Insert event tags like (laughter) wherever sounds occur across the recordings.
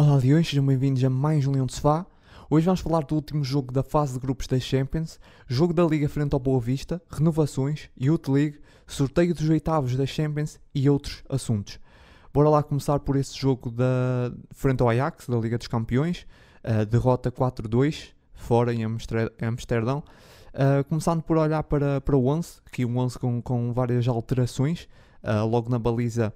Olá Leões, sejam bem-vindos a mais um Leão de Sofá. Hoje vamos falar do último jogo da fase de grupos da Champions, jogo da Liga frente ao Boa Vista, renovações, Youth League, sorteio dos oitavos da Champions e outros assuntos. Bora lá começar por esse jogo da frente ao Ajax, da Liga dos Campeões, uh, derrota 4-2, fora em Amsterdão. Uh, começando por olhar para, para o 11, aqui um 11 com, com várias alterações, uh, logo na baliza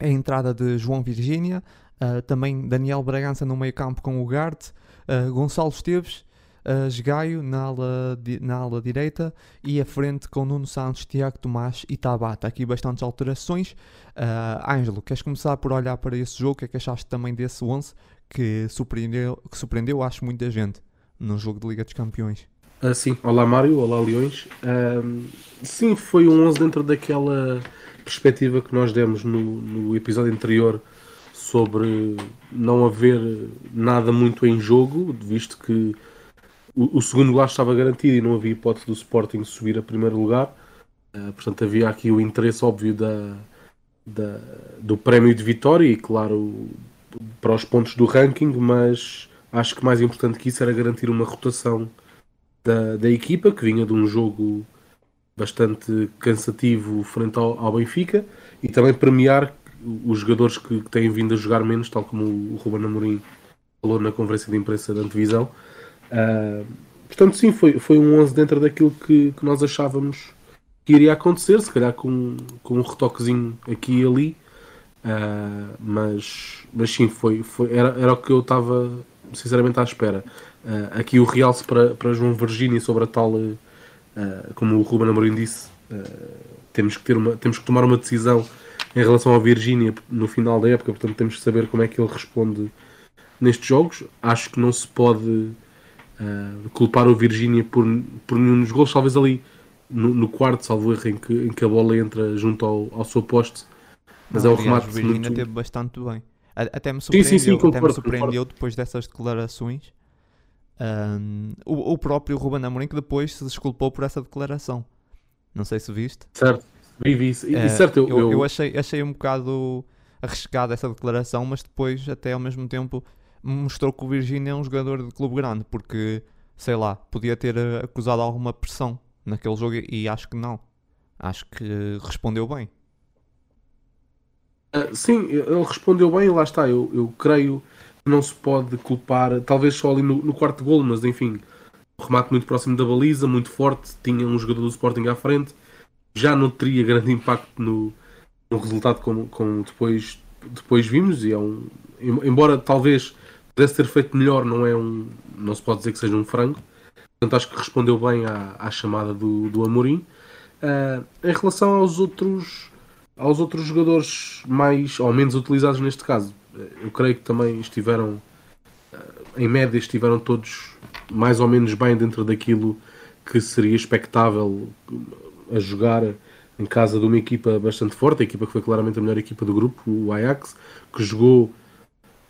a entrada de João Virgínia, Uh, também Daniel Bragança no meio campo com o Garte, uh, Gonçalo Esteves, uh, na ala, na ala direita e a frente com Nuno Santos, Tiago Tomás e Tabata. Aqui bastantes alterações. Uh, Ângelo, queres começar por olhar para esse jogo? O que é que achaste também desse 11 que surpreendeu, que surpreendeu acho, muita gente no jogo de Liga dos Campeões? Sim, olá Mário, olá Leões. Sim, foi um 11 dentro daquela perspectiva que nós demos no, no episódio anterior sobre não haver nada muito em jogo, visto que o, o segundo lugar estava garantido e não havia hipótese do Sporting subir a primeiro lugar. Uh, portanto, havia aqui o interesse óbvio da, da, do prémio de vitória e, claro, para os pontos do ranking, mas acho que mais importante que isso era garantir uma rotação da, da equipa, que vinha de um jogo bastante cansativo frente ao, ao Benfica, e também premiar os jogadores que, que, têm vindo a jogar menos, tal como o, Ruben Amorim falou na conferência de imprensa da antevisão. Uh, portanto, sim, foi, foi um 11 dentro daquilo que, que nós achávamos que iria acontecer, se calhar com, com um retoquezinho aqui e ali. Uh, mas, mas sim, foi, foi, era, era o que eu estava sinceramente à espera. Uh, aqui o realce para, para João Virgínia sobre a tal, uh, como o Ruben Amorim disse, temos, que ter uma, temos que tomar uma decisão em relação ao Virgínia no final da época, portanto temos que saber como é que ele responde nestes jogos. Acho que não se pode uh, culpar o Virgínia por, por nenhum dos gols, talvez ali no, no quarto, salvo erro, em que, em que a bola entra junto ao, ao seu poste. Mas não, é o remate. O Virgínia muito... teve bastante bem. Até me surpreendeu, sim, sim, sim, concordo, até me surpreendeu depois dessas declarações. Um, o, o, próprio Ruben Amorim que depois se desculpou por essa declaração. Não sei se viste. Certo. Vivi isso. E, uh, certo, eu, eu, eu, achei, achei um bocado arriscada essa declaração, mas depois, até ao mesmo tempo, mostrou que o Virgínia é um jogador de clube grande, porque, sei lá, podia ter eh, acusado alguma pressão naquele jogo e acho que não. Acho que respondeu bem. Uh, sim, ele respondeu bem e lá está. Eu, eu creio que não se pode culpar, talvez só ali no, no quarto gol, mas enfim, um remate muito próximo da baliza, muito forte, tinha um jogador do Sporting à frente já não teria grande impacto no, no resultado como, como depois, depois vimos e é um embora talvez pudesse ter feito melhor não é um não se pode dizer que seja um frango. Portanto acho que respondeu bem à, à chamada do, do Amorim. Uh, em relação aos outros aos outros jogadores mais ou menos utilizados neste caso eu creio que também estiveram em média estiveram todos mais ou menos bem dentro daquilo que seria expectável a jogar em casa de uma equipa bastante forte, a equipa que foi claramente a melhor equipa do grupo, o Ajax, que jogou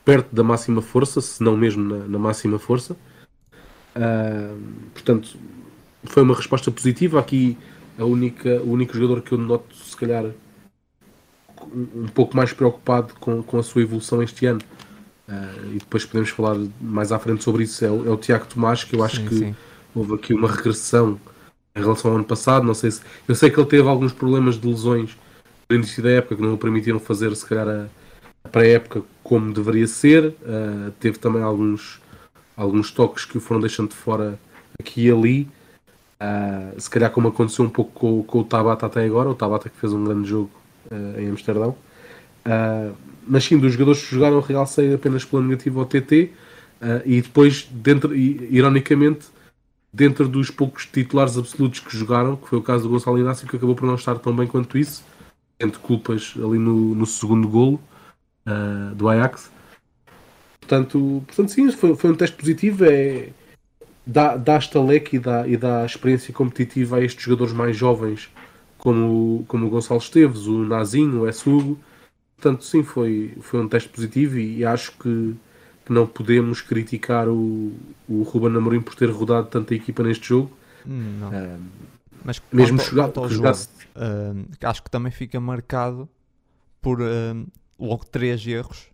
perto da máxima força, se não mesmo na, na máxima força. Uh, portanto, foi uma resposta positiva. Aqui a única, o único jogador que eu noto, se calhar, um, pouco mais preocupado com, com a sua evolução este ano, uh, e depois podemos falar mais à frente sobre isso, é o, é o Tiago Tomás, que eu acho sim, que sim. houve aqui uma regressão em relação ao ano passado. Não sei se. Eu sei que ele teve alguns problemas de lesões no início da época que não o permitiram fazer, se calhar, a, a pré-época como deveria ser. Uh, teve também alguns, alguns toques que o foram deixando de fora aqui e ali. Uh, se calhar, como aconteceu um pouco com, com, o Tabata até agora, o Tabata que fez um grande jogo uh, em Amsterdão. mas sim, dos jogadores que jogaram, realcei apenas pela negativa ao TT. e depois, dentro, ironicamente, dentro dos poucos titulares absolutos que jogaram, que foi o caso do Gonçalo Inácio, que acabou por não estar tão bem quanto isso, entre culpas ali no, no segundo golo uh, do Ajax. Portanto, portanto sim, foi, foi um teste positivo. É, dá, dá estaleque e dá, e dá experiência competitiva a estes jogadores mais jovens, como, como o Gonçalo Esteves, o Nazinho, o Essugo. Portanto, sim, foi, foi um teste positivo e, e acho que que não podemos criticar o, o Ruben Amorim por ter rodado tanta equipa neste jogo. Hum, não. Uh, Mas mesmo quanto, jogar, quanto jogasse... uh, acho que também fica marcado por uh, logo três erros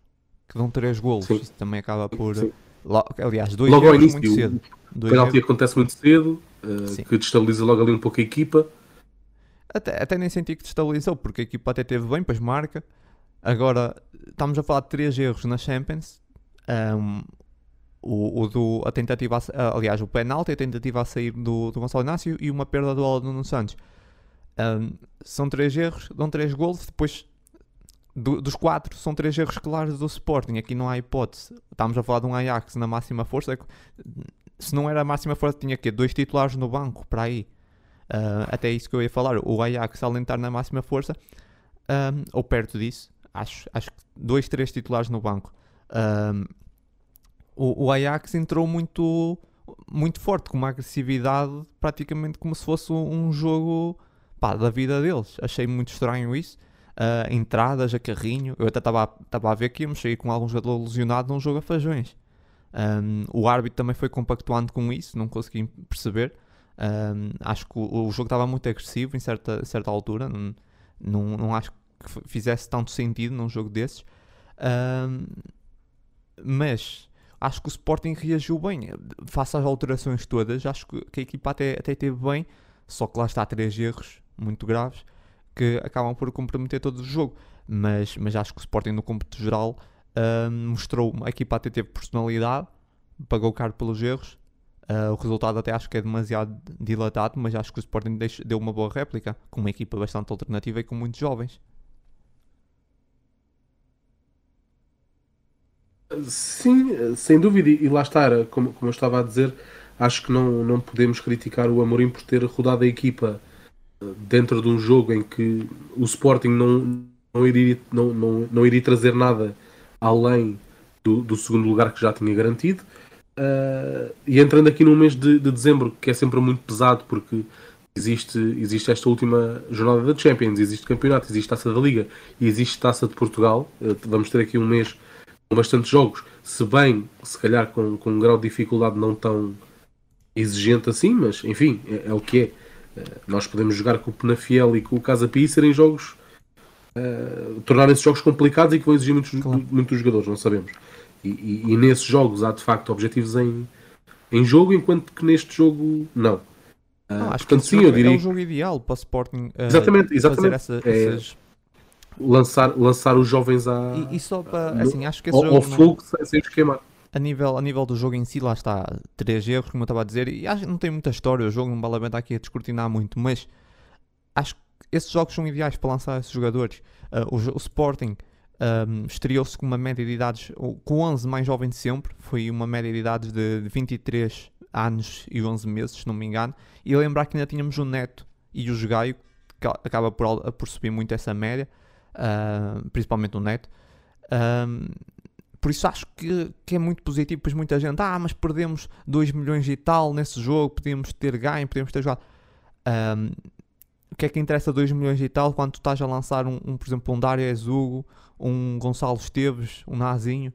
que dão 3 golos. Sim. Isso também acaba por. Sim. aliás, dois Logo erros início, muito cedo. o Dois penalti erros. acontece muito cedo, uh, que destabiliza logo ali um pouco a equipa. Até, até nem senti que destabilizou, porque a equipa até teve bem, depois marca. Agora, estamos a falar de 3 erros na Champions. Um, o, o do, a tentativa, a, ah, aliás, o penalti, a tentativa a sair do, do Gonçalo Inácio e uma perda do bola do Nuno Santos. Um, são 3 erros, dão 3 golos, depois do- dos 4 são 3 erros claros do Sporting. Aqui não há hipótese. Estamos a falar de um Ajax na máxima força. é Se não era a máxima força, tinha que dois titulares no banco para aí. Uh, até isso que eu ia falar, o Ajax além de na máxima força, um, ou perto disso, acho, acho que dois, três titulares no banco. Um, o, o Ajax entrou muito, muito forte, com uma agressividade, praticamente como se fosse um jogo pá, da vida deles. Achei muito estranho isso. Uh, entradas a carrinho, eu até estava a ver que íamos sair com algum jogador lesionado num jogo a fajões. Um, o árbitro também foi compactuando com isso, não consegui perceber. Um, acho que o, o jogo estava muito agressivo em certa, certa altura. Não, não, não acho que fizesse tanto sentido num jogo desses. Um, mas acho que o Sporting reagiu bem. Face às alterações todas, acho que, a equipa até, até teve bem. Só que lá está três erros muito graves que acabam por comprometer todo o jogo. Mas, mas acho que o Sporting, no cômputo geral, um, mostrou. A equipa até teve personalidade, pagou caro pelos erros. Uh, o resultado até acho que é demasiado dilatado, mas acho que o Sporting deu uma boa réplica, com uma equipa bastante alternativa e com muitos jovens. Sim, sem dúvida, e lá está, como, como eu estava a dizer, acho que não, não podemos criticar o Amorim por ter rodado a equipa eh, dentro de um jogo em que o Sporting não, não, iria, não, não, não iria trazer nada além do, do segundo lugar que já tinha garantido. Eh, e entrando aqui no mês de, de dezembro, que é sempre muito pesado, porque existe, existe esta última jornada da Champions, existe campeonato, existe taça da Liga e existe taça de Portugal. Eh, vamos ter aqui um mês bastantes jogos, se bem, se calhar com, com um grau de dificuldade não tão exigente assim, mas enfim, é, é o que é. Eh, nós podemos jogar com o Penafiel e com o Casa Pia e serem jogos eh, tornarem-se jogos complicados e que vão exigir muitos, Claro. muitos jogadores, não sabemos. E, e- e nesses jogos há de facto objetivos em, em jogo, enquanto que neste jogo não. Ah, Não, acho portanto, que sim, eu diria é o jogo ideal para o Sporting uh, Exatamente, exatamente. fazer essa- É- essas. Lançar, lançar os jovens à, E, e só para. Assim, acho que esse ao, jogo. ao não- fogo sem, sem os queimar. a nível, a nível do jogo em si, lá está, três erros, como eu estava a dizer, e acho que não tem muita história, o jogo não vale a pena aqui a descortinar muito, mas acho que esses jogos são ideais para lançar esses jogadores. Ah, o, o Sporting ahm, estreou-se com uma média de idades, com o 11 mais jovem de sempre, foi uma média de idades de, de 23 anos e 11 meses, se não me engano, e lembrar que ainda tínhamos o Neto e o Jogaio, que a- acaba por, por subir muito essa média, principalmente o Neto. Ahm, por isso acho que, que é muito positivo, pois muita gente, ah, mas perdemos 2 milhões e tal nesse jogo, podíamos ter ganho, podíamos ter jogado. Ahm, o que é que interessa 2 milhões e tal quando tu estás a lançar um, um, por exemplo, um Dário Ezugo, um Gonçalo Esteves, um Nazinho?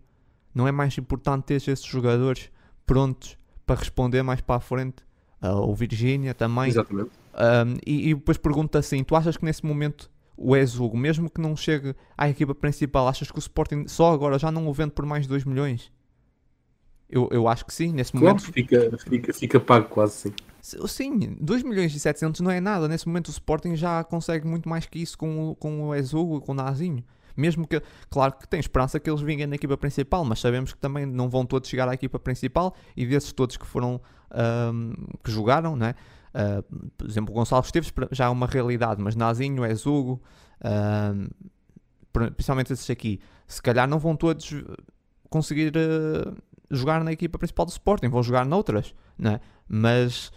Não é mais importante ter esses jogadores prontos para responder mais para a frente? Ah, o Virgínia também. Exatamente. Um, e, e depois pergunto assim: tu achas que nesse momento o Ezugo, mesmo que não chegue à equipa principal, achas que o Sporting só agora já não o vende por mais de 2 milhões? Eu, eu acho que sim, nesse Claro, momento. fica, fica, fica pago quase sim. Sim, 2 milhões e 700 não é nada. Nesse momento o Sporting já consegue muito mais que isso com, o- com o Ezugo e com o Nazinho. Mesmo que, claro que tem esperança que eles vinguem na equipa principal, mas sabemos que também não vão todos chegar à equipa principal e desses todos que foram, ahm, que jogaram, né? Ah, por exemplo, o Gonçalo Esteves já é uma realidade, mas Nazinho, Ezugo, ahm, pr- principalmente esses aqui, se calhar não vão todos conseguir ah, jogar na equipa principal do Sporting, vão jogar noutras, né? Mas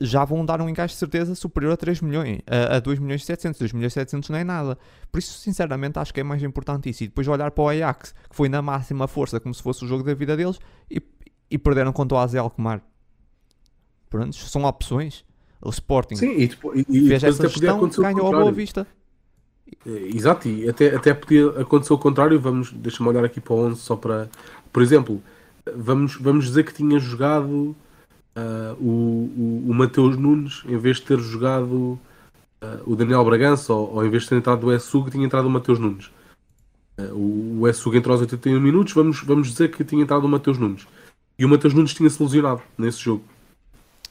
já vão dar um encaixe de certeza superior a 3 milhões, a, a 2 milhões e 700. 2 milhões e 700 não é nada. Por isso, sinceramente, acho que é mais importante isso. E depois olhar para o Ajax, que foi na máxima força, como se fosse o jogo da vida deles, e, e perderam contra o AZ Alkmaar. Pronto, são opções. O Sporting Sim, e depois, e, fez essa gestão, ganhou a Boa. Vista. Eh, Exato, e até, até podia acontecer o contrário. Vamos, deixa-me olhar aqui para o 11 só para. Por exemplo, vamos, vamos dizer que tinha jogado ah, o, o, o Mateus Nunes em vez de ter jogado ah, o Daniel Bragança, ou, ou em vez de ter entrado o Essug, tinha entrado o Mateus Nunes. Uh, o, o Essug entrou aos 81 minutos, vamos, vamos dizer que tinha entrado o Mateus Nunes. E o Mateus Nunes tinha-se lesionado nesse jogo.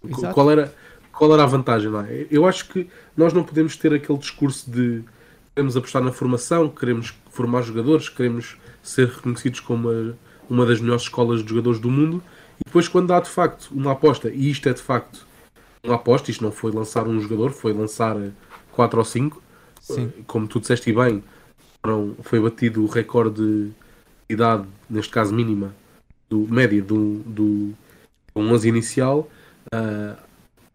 Exato. Qual era, qual era a vantagem lá? Eu acho que nós não podemos ter aquele discurso de queremos apostar na formação, queremos formar jogadores, queremos ser reconhecidos como uma, uma das melhores escolas de jogadores do mundo. E depois, quando há de facto uma aposta, e isto é de facto uma aposta, isto não foi lançar um jogador, foi lançar 4 ou 5, Sim. como tu disseste bem, foram, foi batido o recorde de idade, neste caso mínima, do, média do, do, do 11 inicial. Uh,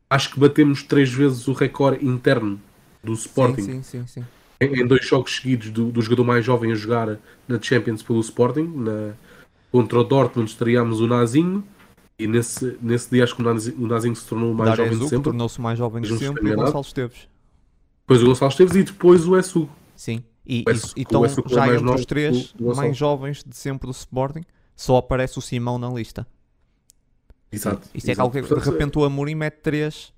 acho que batemos três vezes o recorde interno do Sporting Sim, sim, sim, em, em dois jogos seguidos do, do jogador mais jovem a jogar na Champions pelo Sporting. Na, contra o Dortmund estreámos o Nazinho e nesse, nesse dia acho que o Nazinho, o Nazinho se tornou o mais jovem de sempre. tornou-se mais jovem de sempre, se e o. Gonçalo Esteves. Depois o Gonçalo Esteves e depois o Essu. Sim. E, estão que é já entre os três mais jovens de sempre do Sporting, só aparece o Simão na lista. Exato. Isto é exato. algo que de repente o Amorim mete três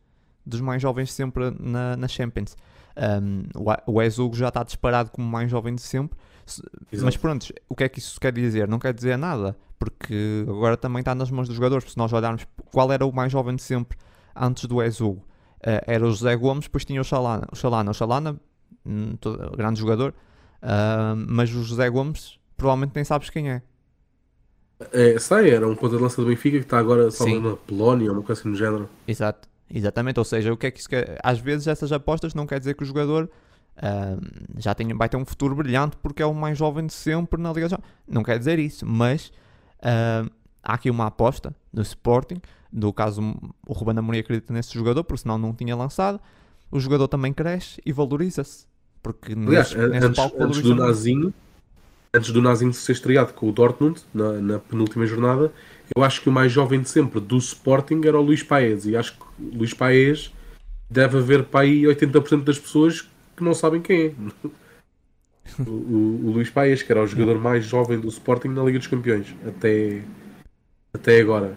dos mais jovens de sempre na, na Champions. Um, o Ezugo já está disparado como o mais jovem de sempre. Se- Exato. Mas pronto, o que é que isso quer dizer? Não quer dizer nada, porque agora também está nas mãos dos jogadores. Se nós olharmos qual era o mais jovem de sempre antes do Ezugo, eh, era o José Gomes, depois tinha o Chalana. O Chalana, o Chalana hum, todo- grande jogador, ah, mas o José Gomes provavelmente nem sabes quem é. É, sei, era um ponta de lança do Benfica que está agora só na Polónia ou uma coisa assim do género. Exato, exatamente. Ou seja, o que é que isso quer? Às vezes essas apostas não quer dizer que o jogador ah, já tem, vai ter um futuro brilhante porque é o mais jovem de sempre na Liga. Jo- Não quer dizer isso, mas ah, há aqui uma aposta no Sporting. No caso, o Ruben Amorim acredita nesse jogador, porque senão não tinha lançado. O jogador também cresce e valoriza-se. Porque Aliás, nesse, nesse antes, palco antes do. Nazinho, antes do Nazinho ser estreado com o Dortmund, na, na penúltima jornada, eu acho que o mais jovem de sempre do Sporting era o Luís Paes. E acho que o Luís Paes deve haver para aí 80% das pessoas que não sabem quem é. (laughs) O, o, o Luís Paes, que era o jogador mais jovem do Sporting na Liga dos Campeões, até, até agora.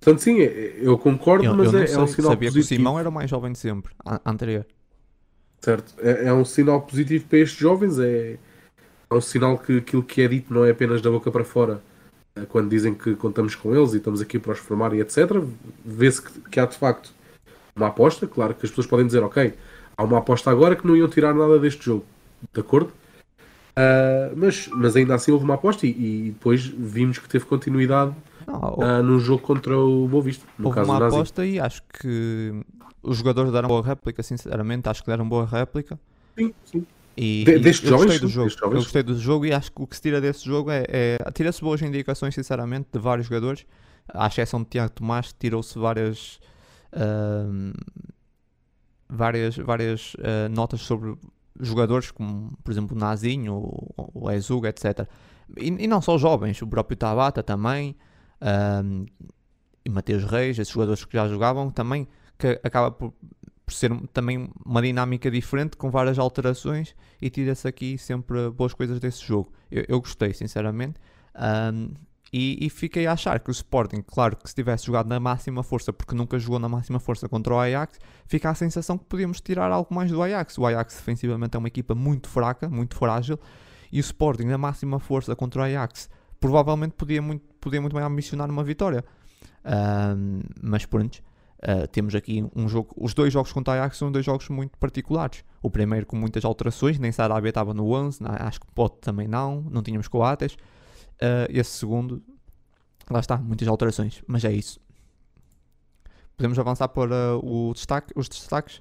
Portanto, sim, eu concordo, Eu, mas eu é, sei, é um sinal sabia que o positivo. Simão era o mais jovem de sempre, anterior. Certo, é, é um sinal positivo para estes jovens, é, é um sinal que aquilo que é dito não é apenas da boca para fora, eh, quando dizem que contamos com eles e estamos aqui para os formar e etc. Vê-se que, que há de facto uma aposta, claro que as pessoas podem dizer, ok, há uma aposta agora que não iam tirar nada deste jogo, de acordo? Ah, mas, mas ainda assim houve uma aposta e, e depois vimos que teve continuidade Não, ah, no jogo contra o Boa Vista, no Houve caso uma aposta e acho que os jogadores deram boa réplica, sinceramente, acho que deram boa réplica. Sim, sim. E, De- destes eu gostei jovens, do sim, jogo. Eu gostei do jogo e acho que o que se tira desse jogo é, é tira-se boas indicações, sinceramente, de vários jogadores. À exceção de Tiago Tomás, tirou-se várias várias, várias ah, notas sobre jogadores como, por exemplo, o Nazinho, o, o Ezuga, etc. E, e não só jovens, o próprio Tabata também, ahm, e Mateus Reis, esses jogadores que já jogavam, também que acaba por, por ser um- também uma dinâmica diferente com várias alterações e tira-se aqui sempre boas coisas desse jogo. Eu, eu gostei, sinceramente. Ahm, e, e fiquei a achar que o Sporting, claro que se tivesse jogado na máxima força, porque nunca jogou na máxima força contra o Ajax, fica a sensação que podíamos tirar algo mais do Ajax. O Ajax defensivamente é uma equipa muito fraca, muito frágil, e o Sporting na máxima força contra o Ajax provavelmente podia muito, podia muito bem ambicionar uma vitória. Ahm, mas pronto, ah, temos aqui um jogo. Os dois jogos contra o Ajax são dois jogos muito particulares. O primeiro com muitas alterações, nem Sarabia estava no 11, na- acho que Pote também não, não tínhamos Coates. Ah, esse segundo, lá está, muitas alterações, mas é isso. Podemos avançar para o destaque, os destaques?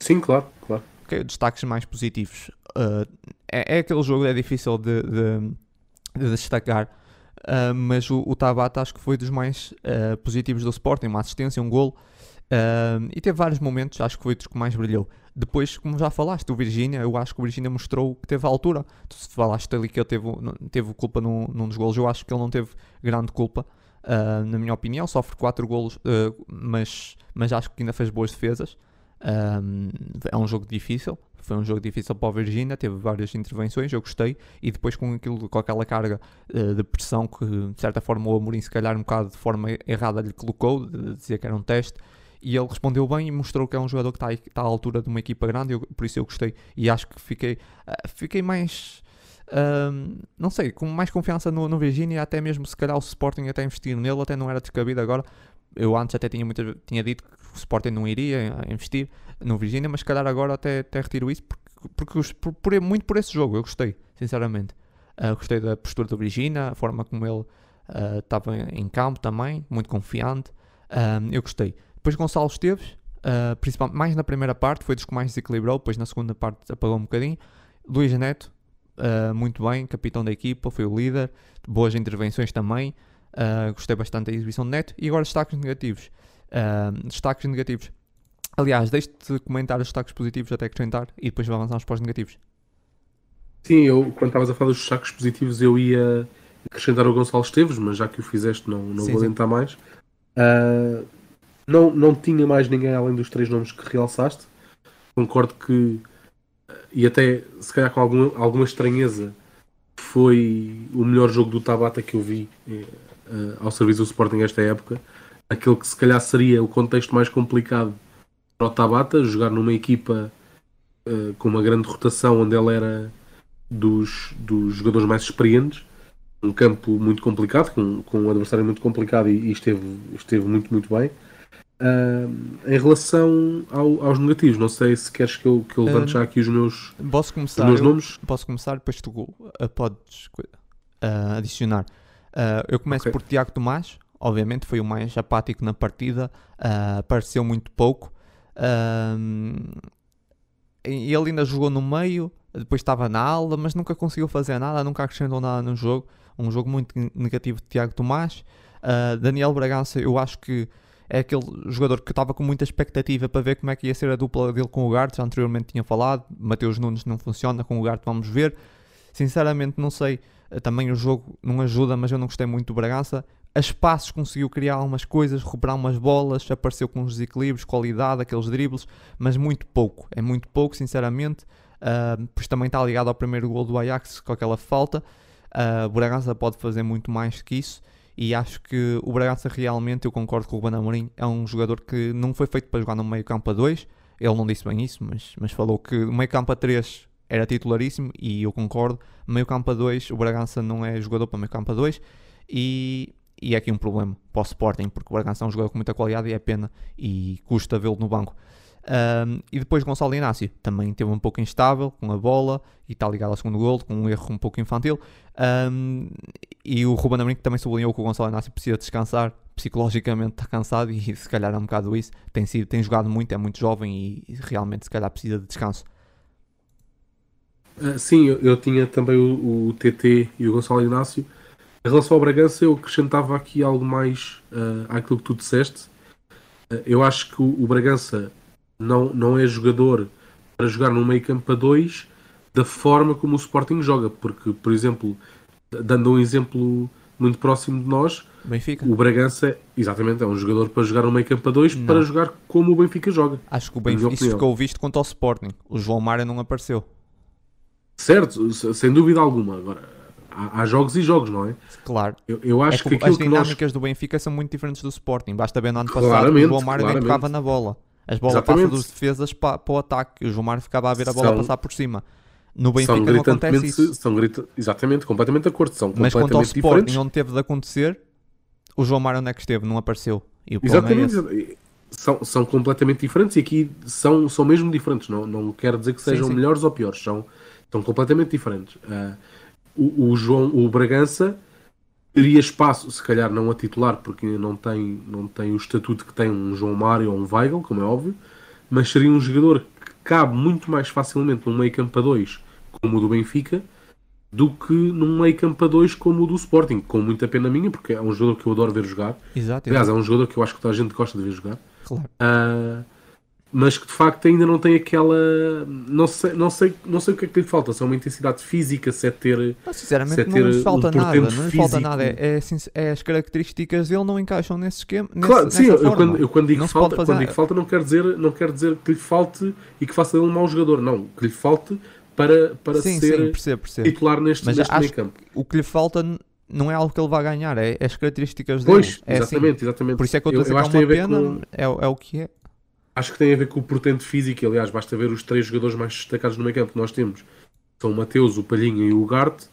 Sim, claro, claro. Ok, destaques mais positivos. Uh, é, é aquele jogo que é difícil de, de- de destacar, uh, mas o, o Tabata acho que foi dos mais uh, positivos do Sporting, uma assistência, um gol, uh, e teve vários momentos, acho que foi dos que mais brilhou. Depois, como já falaste, o Virgínia, eu acho que o Virgínia mostrou que teve a altura. Tu falaste ali que ele teve, teve culpa num, num dos golos, eu acho que ele não teve grande culpa. uh, na minha opinião, sofre 4 golos, uh, mas, mas acho que ainda fez boas defesas. É um jogo difícil, foi um jogo difícil para o Virgínia, teve várias intervenções, eu gostei, e depois com, aquilo, com aquela carga uh, de pressão que de certa forma o Amorim se calhar um bocado de forma errada lhe colocou, de dizer que era um teste, e ele respondeu bem e mostrou que é um jogador que está, está à altura de uma equipa grande, eu- por isso eu gostei, e acho que fiquei, uh, fiquei mais Um, não sei, com mais confiança no, no Virginia, até mesmo se calhar o Sporting até investir nele, até não era descabido agora. Eu antes até tinha, muita, tinha dito que o Sporting não iria investir no Virginia, mas se calhar agora até, até retiro isso porque, porque por, por, muito por esse jogo, eu gostei, sinceramente. Uh, gostei da postura do Virginia, a forma como ele estava uh, em campo também, muito confiante. Uh, eu gostei. Depois Gonçalo Esteves, principalmente mais na primeira parte, foi dos que mais desequilibrou, depois na segunda parte apagou um bocadinho. Luís Neto, muito bem, capitão da equipa, foi o líder, boas intervenções também. gostei bastante da exibição de Neto. E agora destaques negativos. Destaques negativos. Aliás, deixe-te comentar os destaques positivos até acrescentar e depois avançamos para os negativos. Sim, eu quando estavas a falar dos destaques positivos eu ia acrescentar o Gonçalo Esteves, mas já que o fizeste não, não sim, vou tentar mais. Uh, não, não tinha mais ninguém além dos três nomes que realçaste. Concordo que, e até se calhar com alguma, alguma estranheza, foi o melhor jogo do Tabata que eu vi uh, ao serviço do Sporting esta época. Aquele que se calhar seria o contexto mais complicado para o Tabata, jogar numa equipa uh, com uma grande rotação onde ele era dos, dos jogadores mais experientes. Um campo muito complicado, com, com um adversário muito complicado e, e esteve, esteve muito, muito bem. Uh, em relação ao, aos negativos, não sei se queres que eu, que eu levante uh, já aqui os meus, posso começar, os meus nomes. Posso começar, depois tu uh, podes adicionar. eu começo okay. por Tiago Tomás, obviamente foi o mais apático na partida, apareceu muito pouco. ele ainda jogou no meio, depois estava na aula, mas nunca conseguiu fazer nada, nunca acrescentou nada no jogo. Um jogo muito negativo de Tiago Tomás. Uh, Daniel Bragança, eu acho que é aquele jogador que estava com muita expectativa para ver como é que ia ser a dupla dele com o Garte. Já anteriormente tinha falado. Mateus Nunes não funciona, com o Garte vamos ver. Sinceramente, não sei. Também o jogo não ajuda, mas eu não gostei muito do Bragança. A espaços conseguiu criar algumas coisas, recuperar umas bolas, apareceu com uns desequilíbrios, qualidade, aqueles dribles, mas muito pouco. É muito pouco, sinceramente. Uh, pois também está ligado ao primeiro gol do Ajax com aquela falta. Uh, o Bragança pode fazer muito mais que isso. E acho que o Bragança realmente, eu concordo com o Ruben Amorim, é um jogador que não foi feito para jogar no meio campo a 2. Ele não disse bem isso, mas, mas falou que o meio campo a 3 era titularíssimo e eu concordo. Meio campo a 2, o Bragança não é jogador para meio campo a 2. E, e é aqui um problema para o Sporting, porque o Bragança é um jogador com muita qualidade e é pena e custa vê-lo no banco. Um, e depois Gonçalo Inácio também teve um pouco instável com a bola e está ligado ao segundo gol com um erro um pouco infantil. Um, e o Ruben Amorim também sublinhou que o Gonçalo Inácio precisa descansar, psicologicamente está cansado (laughs) e se calhar é um bocado isso. Tem, sido, tem jogado muito, é muito jovem e realmente se calhar precisa de descanso. Uh, sim, eu, eu, tinha também o, o, TT e o Gonçalo Inácio. Em relação ao Bragança, eu acrescentava aqui algo mais uh, àquilo que tu disseste. Uh, eu acho que o, o Bragança não, não é jogador para jogar no meio campo a 2 da forma como o Sporting joga, porque, por exemplo, dando um exemplo muito próximo de nós, Benfica. o Bragança, exatamente, é um jogador para jogar no meio campo a 2 para jogar como o Benfica joga. Acho que o Benfica, isso ficou visto contra o Sporting. O João Mário não apareceu. Certo, sem dúvida alguma. Agora, há, há jogos e jogos, não é? Claro. Eu, eu acho é que, que as dinâmicas que nós... do Benfica são muito diferentes do Sporting. Basta ver no ano passado claramente, o João Mário nem tocava na bola. As bolas passam dos defesas para, para o ataque. O João Mário ficava a ver a bola são, passar por cima. No Benfica não acontece isso. São grita, exatamente, completamente de acordo. São Mas quanto ao Sporting, onde teve de acontecer, o João Mário onde é que esteve? Não apareceu. É exatamente. É são, são completamente diferentes e aqui são, são mesmo diferentes. Não, não quero dizer que sejam sim, sim. melhores ou piores. São, são completamente diferentes. Uh, o, o, João, o Bragança teria espaço, se calhar não a titular, porque não tem, não tem o estatuto que tem um João Mário ou um Weigl, como é óbvio, mas seria um jogador que cabe muito mais facilmente num meio campo a 2 como o do Benfica do que num meio campo a 2 como o do Sporting, com muita pena minha, porque é um jogador que eu adoro ver jogar. Exato, Aliás, é um jogador que eu acho que toda a gente gosta de ver jogar. Claro. Uh, mas que de facto ainda não tem aquela. Não sei, não sei, não sei o que é que lhe falta, se é uma intensidade física, se é ter. Não, sinceramente, é ter não lhe falta um nada, não lhe falta nada. É, é, é, as características dele não encaixam nesse esquema. Nesse, claro, sim, eu quando, eu quando, digo não falta, quando digo falta, não quer, dizer, não quer dizer que lhe falte e que faça dele um mau jogador, não, que lhe falte para, para sim, ser sim, percebo, percebo. titular neste, Mas neste meio campo. O que lhe falta não é algo que ele vai ganhar, é, é as características dele. Pois, é exatamente, assim. exatamente. Por isso é que eu estou a dizer que é uma pena, com... é, é o que é acho que tem a ver com o portento físico. Aliás, basta ver os três jogadores mais destacados no meio campo que nós temos. são o Mateus, o Palhinha e o Ugarte,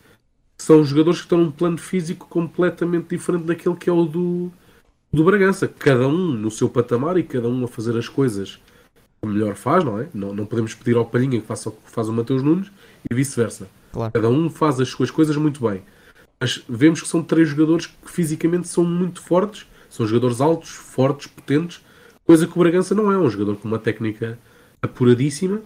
são jogadores que estão num plano físico completamente diferente daquele que é o do, do Bragança. Cada um no seu patamar e cada um a fazer as coisas que melhor faz, não é? Não, não podemos pedir ao Palhinha que faça o que faz o Mateus Nunes e vice-versa. Claro. Cada um faz as suas coisas muito bem. Mas vemos que são três jogadores que fisicamente são muito fortes, são jogadores altos, fortes, potentes, coisa que o Bragança não é. Um jogador com uma técnica apuradíssima,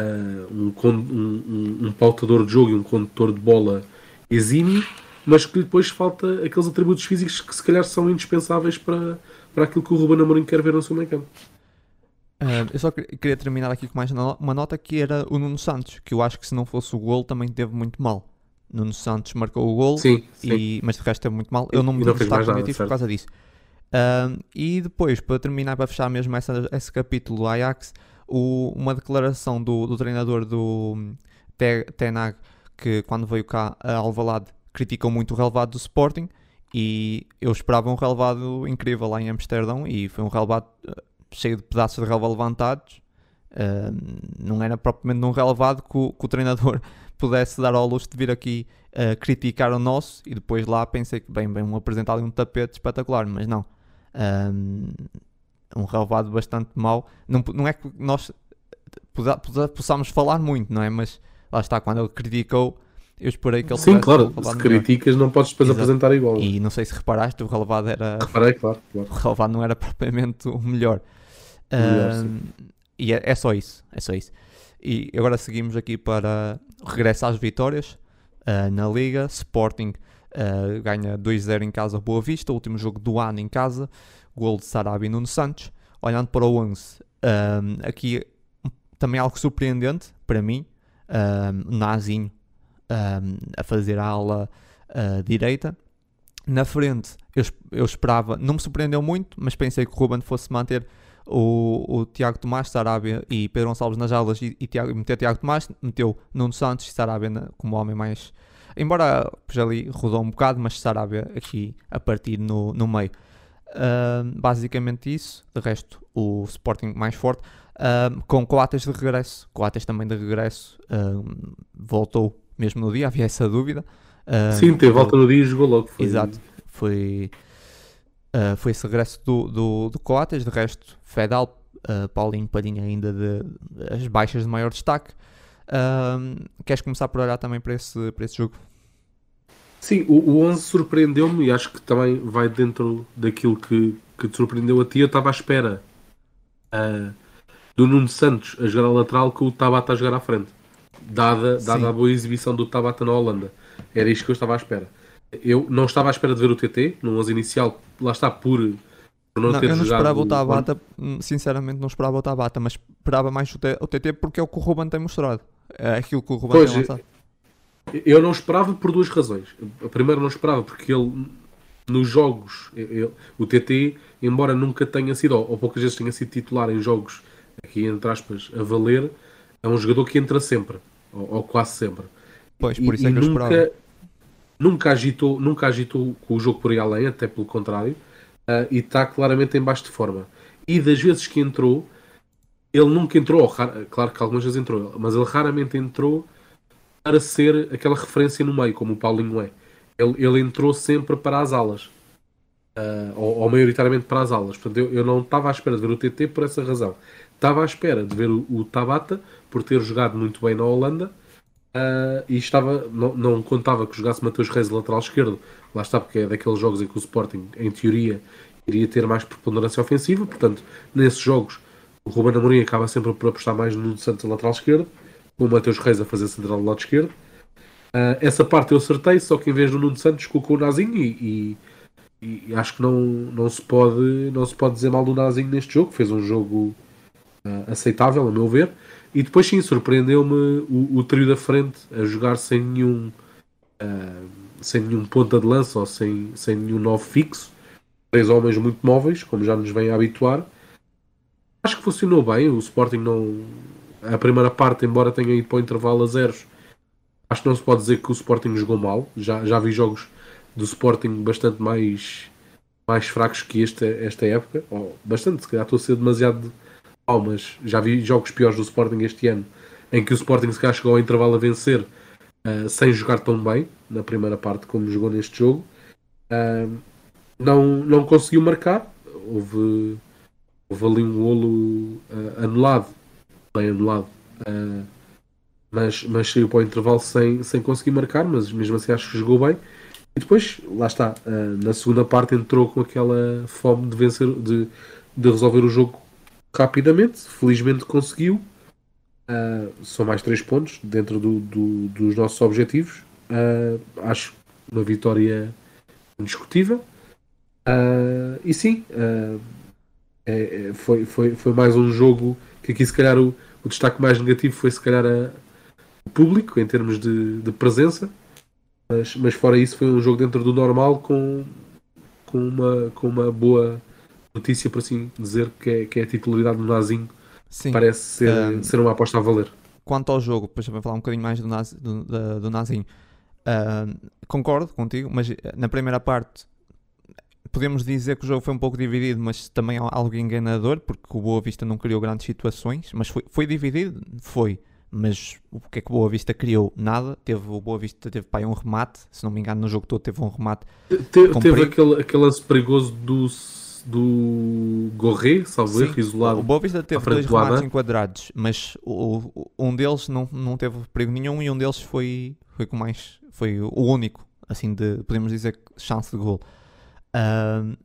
uh, um, um, um, um pautador de jogo e um condutor de bola exímio, mas que depois falta aqueles atributos físicos que se calhar são indispensáveis para, para aquilo que o Ruben Amorim quer ver no seu meio campo. Uh, eu só queria terminar aqui com mais uma nota que era o Nuno Santos, que eu acho que se não fosse o gol também teve muito mal. Nuno Santos marcou o gol, sim, sim. mas de resto teve muito mal. Eu não me devo estar positivo por causa disso. Uh, e depois, para terminar, para fechar mesmo essa, esse capítulo do Ajax, o, uma declaração do, do treinador do Tenag, que quando veio cá a Alvalade criticou muito o relevado do Sporting e eu esperava um relevado incrível lá em Amsterdão e foi um relevado uh, cheio de pedaços de relva levantados. Uh, não era propriamente um relevado que o, que o, treinador (laughs) pudesse dar ao luxo de vir aqui uh, criticar o nosso e depois lá pensei que bem, bem um apresentado um tapete espetacular, mas não. Um, um relevado bastante mau. Não, não é que nós possamos falar muito, não é? Mas lá está, quando ele criticou, eu esperei que ele Sim, claro, se criticas não podes depois Exato. apresentar igual. E não sei se reparaste, o relevado era. (laughs) Reparei, claro, claro. O relevado não era propriamente o melhor. melhor e é, é, só isso, é só isso. E agora seguimos aqui para regresso às vitórias uh, na Liga. Sporting uh, ganha 2-0 em casa Boa Vista, último jogo do ano em casa. Gol de Sarabia e Nuno Santos. Olhando para o 11, aqui também algo surpreendente para mim um, Nazinho um, a fazer a ala uh, direita. Na frente, eu, eu, esperava, não me surpreendeu muito, mas pensei que o Ruben fosse manter o, o Tiago Tomás, Sarabia e Pedro Gonçalves nas alas e, e, Tiago, meter Tiago Tomás, meteu Nuno Santos e Sarabia como homem mais. Embora já ali rodou um bocado, mas Sarabia aqui a partir no, no meio. Uh, basicamente isso. De resto, o Sporting mais forte com Coates de regresso. Coates também de regresso. voltou mesmo no dia, havia essa dúvida. Sim, teve volta no dia e jogou logo. Foi... Exato. Foi, uh, foi esse regresso do, do, do Coates. De resto, Fedal, uh, Paulinho Padinha ainda de, de, as baixas de maior destaque. Uh, queres começar por olhar também para esse, para esse jogo? Sim, o, o 11 surpreendeu-me e acho que também vai dentro daquilo que, que te surpreendeu a ti. Eu estava à espera uh, do Nuno Santos a jogar a lateral com o Tabata a jogar à frente. Dada, dada a boa exibição do Tabata na Holanda. Era isto que eu estava à espera. Eu não estava à espera de ver o TT no 11 inicial, lá está, por, por não, não, ter eu não esperava o Tabata, sinceramente não esperava o Tabata, mas esperava mais o, TT porque é o que o Ruben tem mostrado. É aquilo que o Ruben pois, tem lançado. Eu não esperava por duas razões. A primeira não esperava porque ele nos jogos, ele, o TT, embora nunca tenha sido, ou poucas vezes tenha sido titular em jogos aqui entre aspas, a valer, é um jogador que entra sempre, ou, ou quase sempre. Pois, por isso é que eu nunca, esperava. Nunca agitou, nunca agitou com o jogo por aí além, até pelo contrário, uh, e está claramente em baixo de forma. E das vezes que entrou, ele nunca entrou, claro que algumas vezes entrou, mas ele raramente entrou para ser aquela referência no meio, como o Paulinho é. Ele, ele entrou sempre para as alas. Uh, ou, ou, maioritariamente para as alas. Portanto, eu, eu não estava à espera de ver o TT por essa razão estava à espera de ver o, o Tabata por ter jogado muito bem na Holanda uh, e estava, não, não, contava que jogasse Mateus Reis lateral esquerdo, lá está, porque é daqueles jogos em que o Sporting, em teoria, iria ter mais preponderância ofensiva, portanto, nesses jogos o Ruben Amorim acaba sempre por apostar mais no Santos lateral esquerdo, com o Mateus Reis a fazer central do lado esquerdo. Uh, essa parte eu acertei, só que em vez do Nuno Santos colocou o Nazinho e, e, e, acho que não, não, se pode, não se pode dizer mal do Nazinho neste jogo, fez um jogo uh, aceitável, a meu ver. E depois sim, surpreendeu-me o, o, trio da frente a jogar sem nenhum uh, sem nenhum ponta de lança ou sem, sem nenhum novo fixo. Três homens muito móveis, como já nos vem a habituar. Acho que funcionou bem. O Sporting não. A primeira parte, embora tenha ido para o intervalo a zeros, acho que não se pode dizer que o Sporting jogou mal. Já, já vi jogos do Sporting bastante mais, mais fracos que esta, esta época. Ou bastante, se calhar estou a ser demasiado mas já vi jogos piores do Sporting este ano em que o Sporting se calhar chegou ao intervalo a vencer uh, sem jogar tão bem na primeira parte como jogou neste jogo. Uh, não, não conseguiu marcar, houve, houve ali um golo uh, anulado, bem anulado, mas, mas saiu para o intervalo sem, sem conseguir marcar, mas mesmo assim acho que jogou bem. E depois, lá está, na segunda parte entrou com aquela fome de vencer, de, de resolver o jogo rapidamente, felizmente conseguiu. Uh, são mais 3 pontos dentro do, do, dos nossos objetivos. Uh, acho uma vitória indiscutível. Uh, e sim, é, é, foi, foi, foi mais um jogo que aqui se calhar o, o destaque mais negativo foi se calhar a, o público em termos de, de presença. Mas, mas fora isso foi um jogo dentro do normal com, com, uma, com uma boa notícia, por assim dizer, que é, que é a titularidade do Nazinho Sim. Parece ser, um, ser uma aposta a valer. Quanto ao jogo, depois também falar um bocadinho mais do, Naz, do, do, do Nazinho. Uh, concordo contigo, mas na primeira parte podemos dizer que o jogo foi um pouco dividido, mas também algo enganador, porque o Boa Vista não criou grandes situações, mas foi, foi dividido? Foi. Mas o que é que o Boa Vista criou? Nada. Teve, o Boa Vista teve pai, um remate, se não me engano, no jogo todo teve um remate. Te, teve aquele, aquele lance perigoso do do Gorré, salvo erro, isolado. O Boa Vista teve dois remates enquadrados, mas o, o, um deles não, não teve perigo nenhum e um deles foi, foi com mais. Foi o único, assim, de podemos dizer, chance de gol. Uh,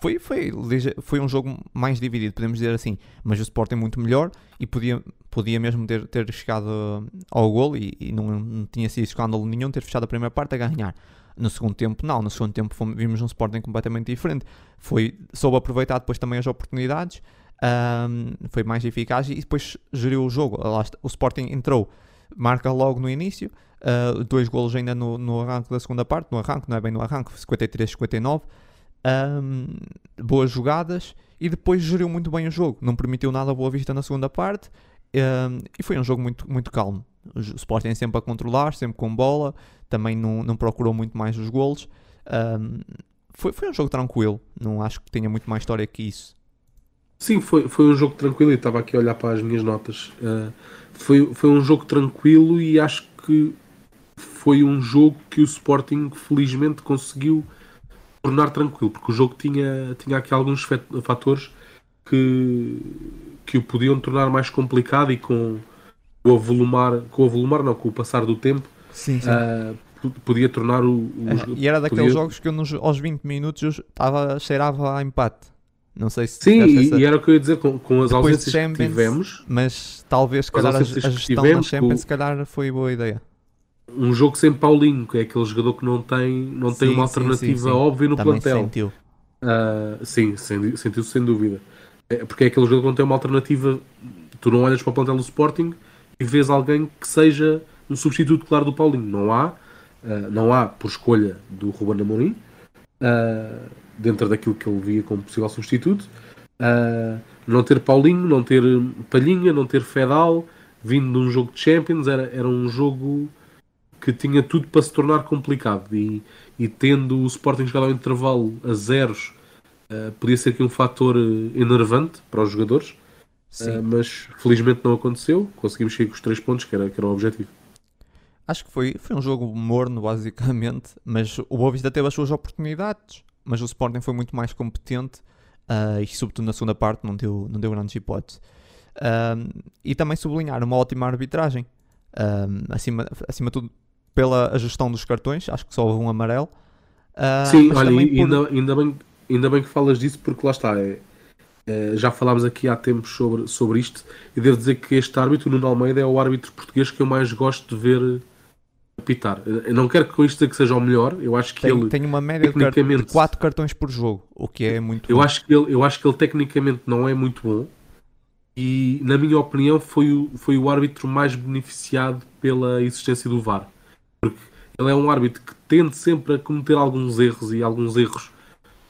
foi, foi, foi um jogo mais dividido, podemos dizer assim, mas o Sporting é muito melhor e podia, podia mesmo ter, ter chegado ao gol e, e não, não tinha sido escândalo nenhum ter fechado a primeira parte a ganhar. No segundo tempo, não. No segundo tempo fomos, vimos um Sporting completamente diferente. Foi, soube aproveitar depois também as oportunidades, um, foi mais eficaz e depois geriu o jogo. O Sporting entrou, marca logo no início, uh, dois golos ainda no, no arranque da segunda parte, no arranque, não é bem no arranque, 53-59. Um, boas jogadas e depois geriu muito bem o jogo. Não permitiu nada a boa vista na segunda parte um, e foi um jogo muito, muito calmo. O Sporting sempre a controlar, sempre com bola, também não, não procurou muito mais os golos. Um, foi, foi um jogo tranquilo, não acho que tenha muito mais história que isso. Sim, foi, foi um jogo tranquilo e estava aqui a olhar para as minhas notas. Uh, foi, foi um jogo tranquilo e acho que foi um jogo que o Sporting felizmente conseguiu tornar tranquilo, porque o jogo tinha, tinha aqui alguns fatores que, que o podiam tornar mais complicado e com o avolumar, com o avolumar não, com o passar do tempo, sim, sim. Uh, podia tornar o, o é, E era daqueles podia... jogos que eu nos, aos 20 minutos estava, cheirava a empate. Não sei se Sim, e, essa... e, era o que eu ia dizer com, com as Depois ausências Champions, que tivemos. Mas talvez se calhar, a, a gestão tivemos, da Champions se calhar foi boa ideia. Um jogo sem Paulinho, que é aquele jogador que não tem, não sim, tem uma alternativa sim, sim, óbvia no Também plantel. Sentiu. Uh, sim, sentiu-se sem dúvida. É, porque é aquele jogador que não tem uma alternativa. Tu não olhas para o plantel do Sporting e vês alguém que seja um substituto claro do Paulinho. Não há, uh, não há por escolha do Ruben Amorim, uh, dentro daquilo que ele via como possível substituto. Não ter Paulinho, não ter Palhinha, não ter Fedal, vindo de um jogo de Champions, era, era um jogo que tinha tudo para se tornar complicado. E, e tendo o Sporting chegado ao intervalo a zeros, uh, podia ser aqui um fator enervante para os jogadores. Uh, mas felizmente não aconteceu. Conseguimos chegar com os três pontos, que era, que era o objetivo. Acho que foi, foi um jogo morno, basicamente. Mas o Boa Vista teve as suas oportunidades. Mas o Sporting foi muito mais competente. Uh, e, sobretudo, na segunda parte, não deu, não deu grandes hipóteses. E também sublinhar uma ótima arbitragem. acima, acima de tudo, pela gestão dos cartões. Acho que só houve um amarelo. Sim, olha, por... ainda, ainda, bem, ainda bem que falas disso, porque lá está. É Uh, já falámos aqui há tempos sobre, sobre isto e devo dizer que este árbitro, o Nuno Almeida, é o árbitro português que eu mais gosto de ver apitar. Eu não quero com isto dizer que seja o melhor, eu acho que tem, ele tem uma média tecnicamente... de 4 cartões por jogo, o que é muito eu bom. Acho que ele, eu acho que ele tecnicamente não é muito bom e, na minha opinião, foi o, foi o árbitro mais beneficiado pela existência do VAR. Porque ele é um árbitro que tende sempre a cometer alguns erros e alguns erros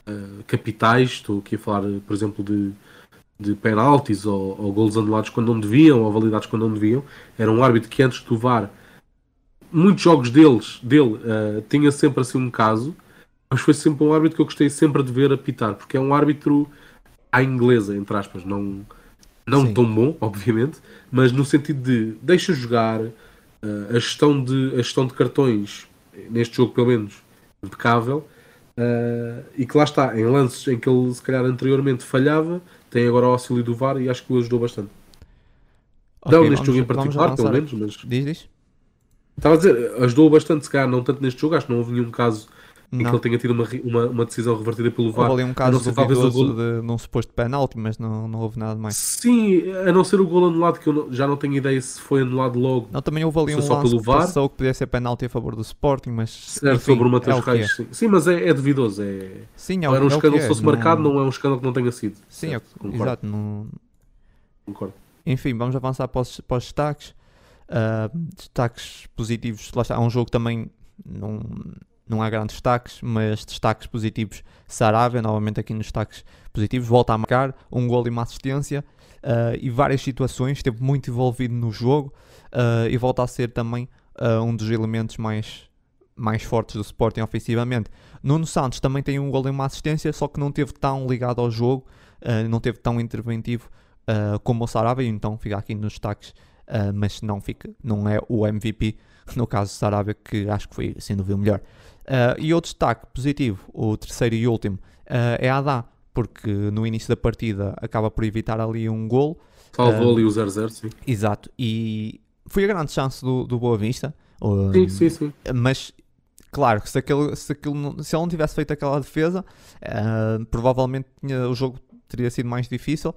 uh, capitais. Estou aqui a falar, por exemplo, de, de penaltis ou, ou golos anulados quando não deviam, ou validados quando não deviam. Era um árbitro que antes do VAR, muitos jogos deles, dele uh, tinha sempre assim um caso, mas foi sempre um árbitro que eu gostei sempre de ver apitar, porque é um árbitro à inglesa, entre aspas, não, Não Sim. tão bom, obviamente, mas no sentido de deixa jogar uh, a, gestão de, a gestão de cartões, neste jogo pelo menos, impecável. Uh, e que lá está, em lances em que ele se calhar anteriormente falhava, tem agora o auxílio do VAR e acho que o ajudou bastante. Ok, não neste vamos- jogo em particular, pelo menos, mas Diz, diz. estava a dizer, ajudou bastante, se calhar não tanto neste jogo, acho que não houve nenhum caso que Não. ele tenha tido uma, uma, uma decisão revertida pelo VAR. Houve ali um caso talvez o duvidoso gol- de, de um suposto penalti, mas não, não houve nada mais. Sim, a não ser o gol anulado, que eu não- já não tenho ideia se foi anulado logo. Não, também houve ali um só lance pelo que VAR? que podia ser penalti a favor do Sporting, mas Certo, enfim, sobre o é que é. Reis. Sim. Sim, mas é, é duvidoso. É... Sim, é, Não era um é que escândalo é, se fosse marcado, não é um escândalo que não tenha sido. Sim, é, Certo, o- concordo, exato. Não... concordo. Enfim, vamos avançar para os, para os destaques. Ah, destaques positivos, lá está, é um jogo também não, não há grandes destaques, mas destaques positivos. Sarabia, novamente aqui nos destaques positivos, volta a marcar um gol e uma assistência ah, e várias situações, esteve muito envolvido no jogo ah, e volta a ser também ah, um dos elementos mais, mais fortes do Sporting ofensivamente. Nuno Santos também tem um gol e uma assistência, só que não teve tão ligado ao jogo, não teve tão interventivo uh, como o Sarabia, então fica aqui nos destaques, uh, mas não fica, não é o MVP, no caso do Sarabia, que acho que foi dúvida o melhor. Uh, e outro destaque positivo, o terceiro e último, uh, é a Adá, porque no início da partida acaba por evitar ali um gol, Salvou Ah, ali o 0-0, sim. exato, e foi a grande chance do, do Boa Vista, um, Sim, sim, sim. mas claro que se, aquele, se, não- se ele não tivesse feito aquela defesa, ah, provavelmente tinha- o jogo teria sido mais difícil.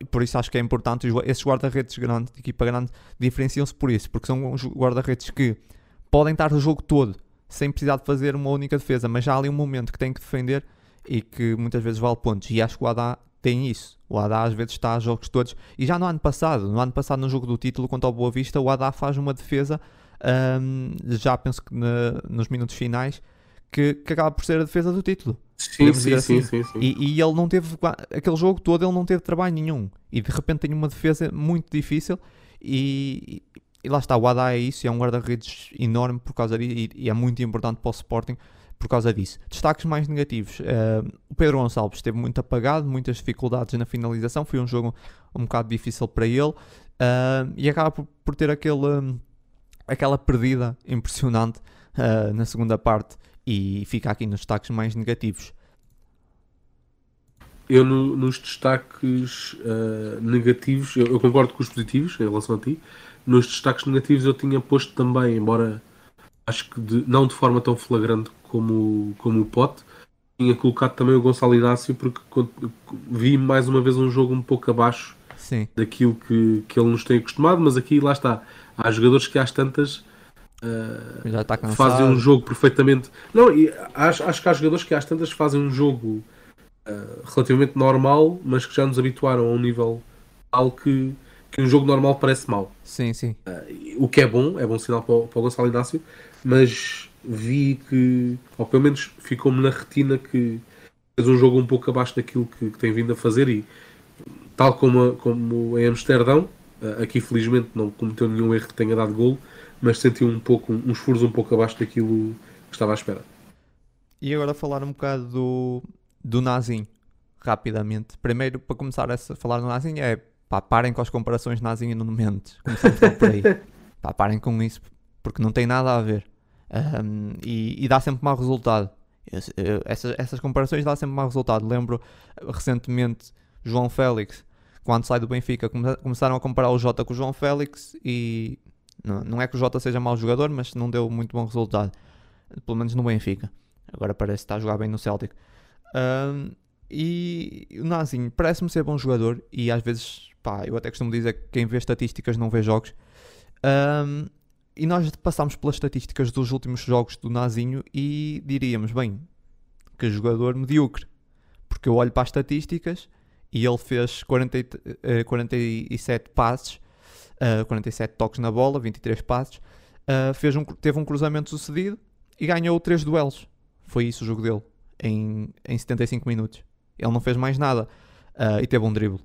e por isso acho que é importante. Esses guarda-redes de equipa grande, diferenciam-se por isso, porque são guarda-redes que podem estar o jogo todo sem precisar de fazer uma única defesa, mas já há ali um momento que tem que defender e que muitas vezes vale pontos. E acho que o Adá tem isso. O Adá às vezes está a jogos todos. E já no ano passado, no ano passado no jogo do título contra o Boa Vista, o Adá faz uma defesa, hum, já penso que na- nos minutos finais, que, que acaba por ser a defesa do título. Sim, sim, dizer sim, assim. sim, sim. E, e ele não teve, aquele jogo todo, ele não teve trabalho nenhum. E de repente tem uma defesa muito difícil. E, e lá está, o Adá é isso, é um guarda-redes enorme por causa disso. E, e é muito importante para o Sporting por causa disso. Destaques mais negativos: eh, o Pedro Gonçalves esteve muito apagado, muitas dificuldades na finalização. Foi um jogo um bocado difícil para ele. eh, e acaba por, por ter aquele, hum, aquela perdida impressionante eh, na segunda parte. E fica aqui nos destaques mais negativos. Eu no- nos destaques negativos, eu, eu concordo com os positivos em relação a ti. Nos destaques negativos eu tinha posto também, embora acho que de- não de forma tão flagrante como, como o Pote, tinha colocado também o Gonçalo Inácio porque vi mais uma vez um jogo um pouco abaixo Sim. daquilo que, que ele nos tem acostumado, mas aqui lá está. Há jogadores que às tantas cansado. fazem um jogo perfeitamente. Não, e acho, acho que há jogadores que às tantas fazem um jogo ah, relativamente normal, mas que já nos habituaram a um nível tal que, que um jogo normal parece mau. Sim, sim. O que é bom, é bom sinal para o, para o Gonçalo Inácio, mas vi que, ou pelo menos ficou-me na retina que fez um jogo um pouco abaixo daquilo que, que tem vindo a fazer e tal como, a- como em Amsterdão, ah, aqui felizmente não cometeu nenhum erro que tenha dado golo, mas sentiu um pouco, uns furos um pouco abaixo daquilo que estava à espera. E agora falar um bocado do, do Nazinho, rapidamente. Primeiro, para começar a falar do Nazinho, é pá, parem com as comparações Nazinho e Mendes. Começamos por aí. (laughs) Pá, parem com isso, porque não tem nada a ver. Ahm, e, e dá sempre mau resultado. Eu- Essas, essas comparações dão sempre mau resultado. Lembro eh, recentemente João Félix, quando sai do Benfica, come- começaram a comparar o Jota com o João Félix e não, não é que o Jota seja mau jogador, mas não deu muito bom resultado. Pelo menos no Benfica. Agora parece que está a jogar bem no Celtic. Ahm, e o Nazinho parece-me ser bom jogador e às vezes, pá, eu até costumo dizer que quem vê estatísticas não vê jogos. Ahm, e nós passámos pelas estatísticas dos últimos jogos do Nazinho e diríamos, bem, que jogador medíocre. Porque eu olho para as estatísticas e ele fez 40, e- eh, 47 passes, eh, 47 toques na bola, 23 passes, eh, fez um, teve um cruzamento sucedido e ganhou 3 duelos. Foi isso o jogo dele, em, em 75 minutos. Ele não fez mais nada eh, e teve um drible.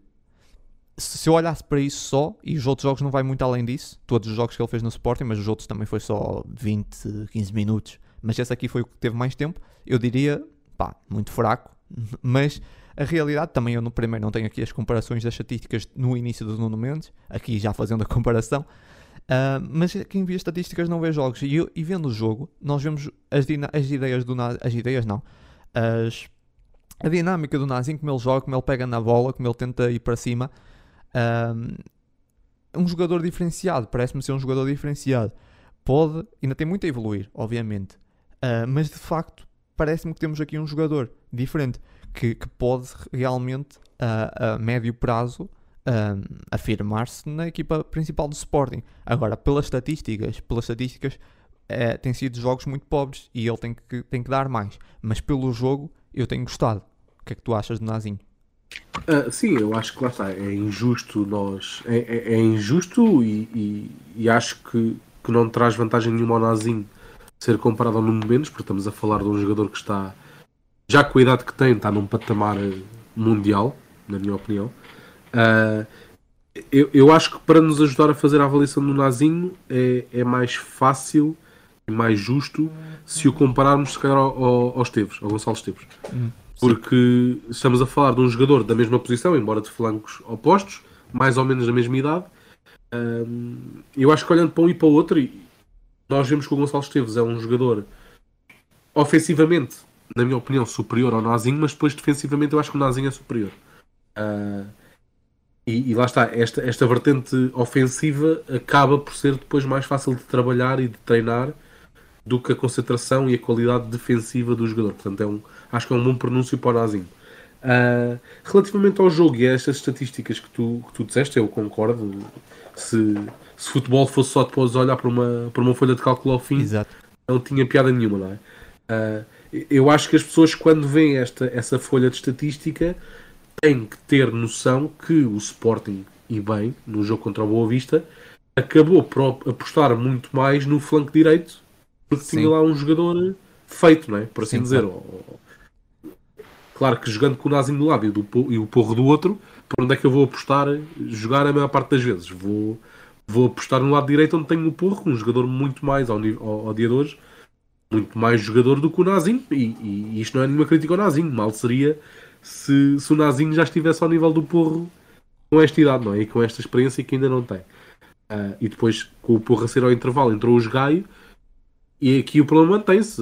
Se, se eu olhasse para isso só, e os outros jogos não vai muito além disso, todos os jogos que ele fez no Sporting, mas os outros também foi só 20, 15 minutos, mas esse aqui foi o que teve mais tempo, eu diria, pá, muito fraco, (laughs) mas A realidade, também eu no primeiro não tenho aqui as comparações das estatísticas no início do Nuno Mendes, aqui já fazendo a comparação, uh, mas quem vê estatísticas não vê jogos. E, e vendo o jogo, nós vemos as, as ideias do as ideias não, as, a dinâmica do Nazim, como ele joga, como ele pega na bola, como ele tenta ir para cima. Uh, um jogador diferenciado, parece-me ser um jogador diferenciado. Pode, ainda tem muito a evoluir, obviamente, uh, mas de facto parece-me que temos aqui um jogador diferente que, que pode realmente, uh, a médio prazo, afirmar-se na equipa principal do Sporting. Agora, pelas estatísticas, pelas estatísticas, uh, tem sido jogos muito pobres e ele tem que, tem que dar mais. Mas pelo jogo, eu tenho gostado. O que é que tu achas do Nazinho? Uh, sim, eu acho que lá está, é injusto nós. É, é, é injusto e, e, e, acho que, que não traz vantagem nenhuma ao Nazinho ser comparado ao Nuno Mendes, porque estamos a falar de um jogador que está, já com a idade que tem, está num patamar mundial, na minha opinião. Uh, eu, eu acho que para nos ajudar a fazer a avaliação do Nazinho é, é mais fácil e mais justo se o compararmos se calhar ao, ao, ao Esteves, ao Gonçalo Esteves. Hum, porque estamos a falar de um jogador da mesma posição, embora de flancos opostos, mais ou menos da mesma idade. Um, eu acho que olhando para um e para o outro, nós vemos que o Gonçalo Esteves é um jogador ofensivamente, na minha opinião, superior ao Nazinho, mas depois defensivamente eu acho que o Nazinho é superior. Uh, e, e, lá está, esta, esta vertente ofensiva acaba por ser depois mais fácil de trabalhar e de treinar do que a concentração e a qualidade defensiva do jogador. Portanto, é um, acho que é um bom pronúncio para o Nazinho. Uh, relativamente ao jogo e a estas estatísticas que tu, que tu disseste, eu concordo. Se, se futebol fosse só depois olhar para uma, para uma folha de cálculo ao fim, Exato. não tinha piada nenhuma, não é? Uh, eu acho que as pessoas, quando veem esta, essa folha de estatística, têm que ter noção que o Sporting, e bem, no jogo contra o Boa Vista, acabou por apostar muito mais no flanco direito, porque Sim. tinha lá um jogador feito, não é? Por assim Sim, dizer. Claro. Claro que jogando com o Nazim do lado e, do, e o Porro do outro, por onde é que eu vou apostar jogar a maior parte das vezes? Vou vou apostar no lado direito onde tenho o Porro, um jogador muito mais ao, ao, ao dia de hoje, muito mais jogador do que o Nazinho, e, e, isto não é nenhuma crítica ao Nazinho, mal seria se, se o Nazinho já estivesse ao nível do Porro com esta idade, não é? E com esta experiência que ainda não tem. Uh, e depois, com o Porro a ser ao intervalo, entrou o Gaio, e aqui o problema mantém-se.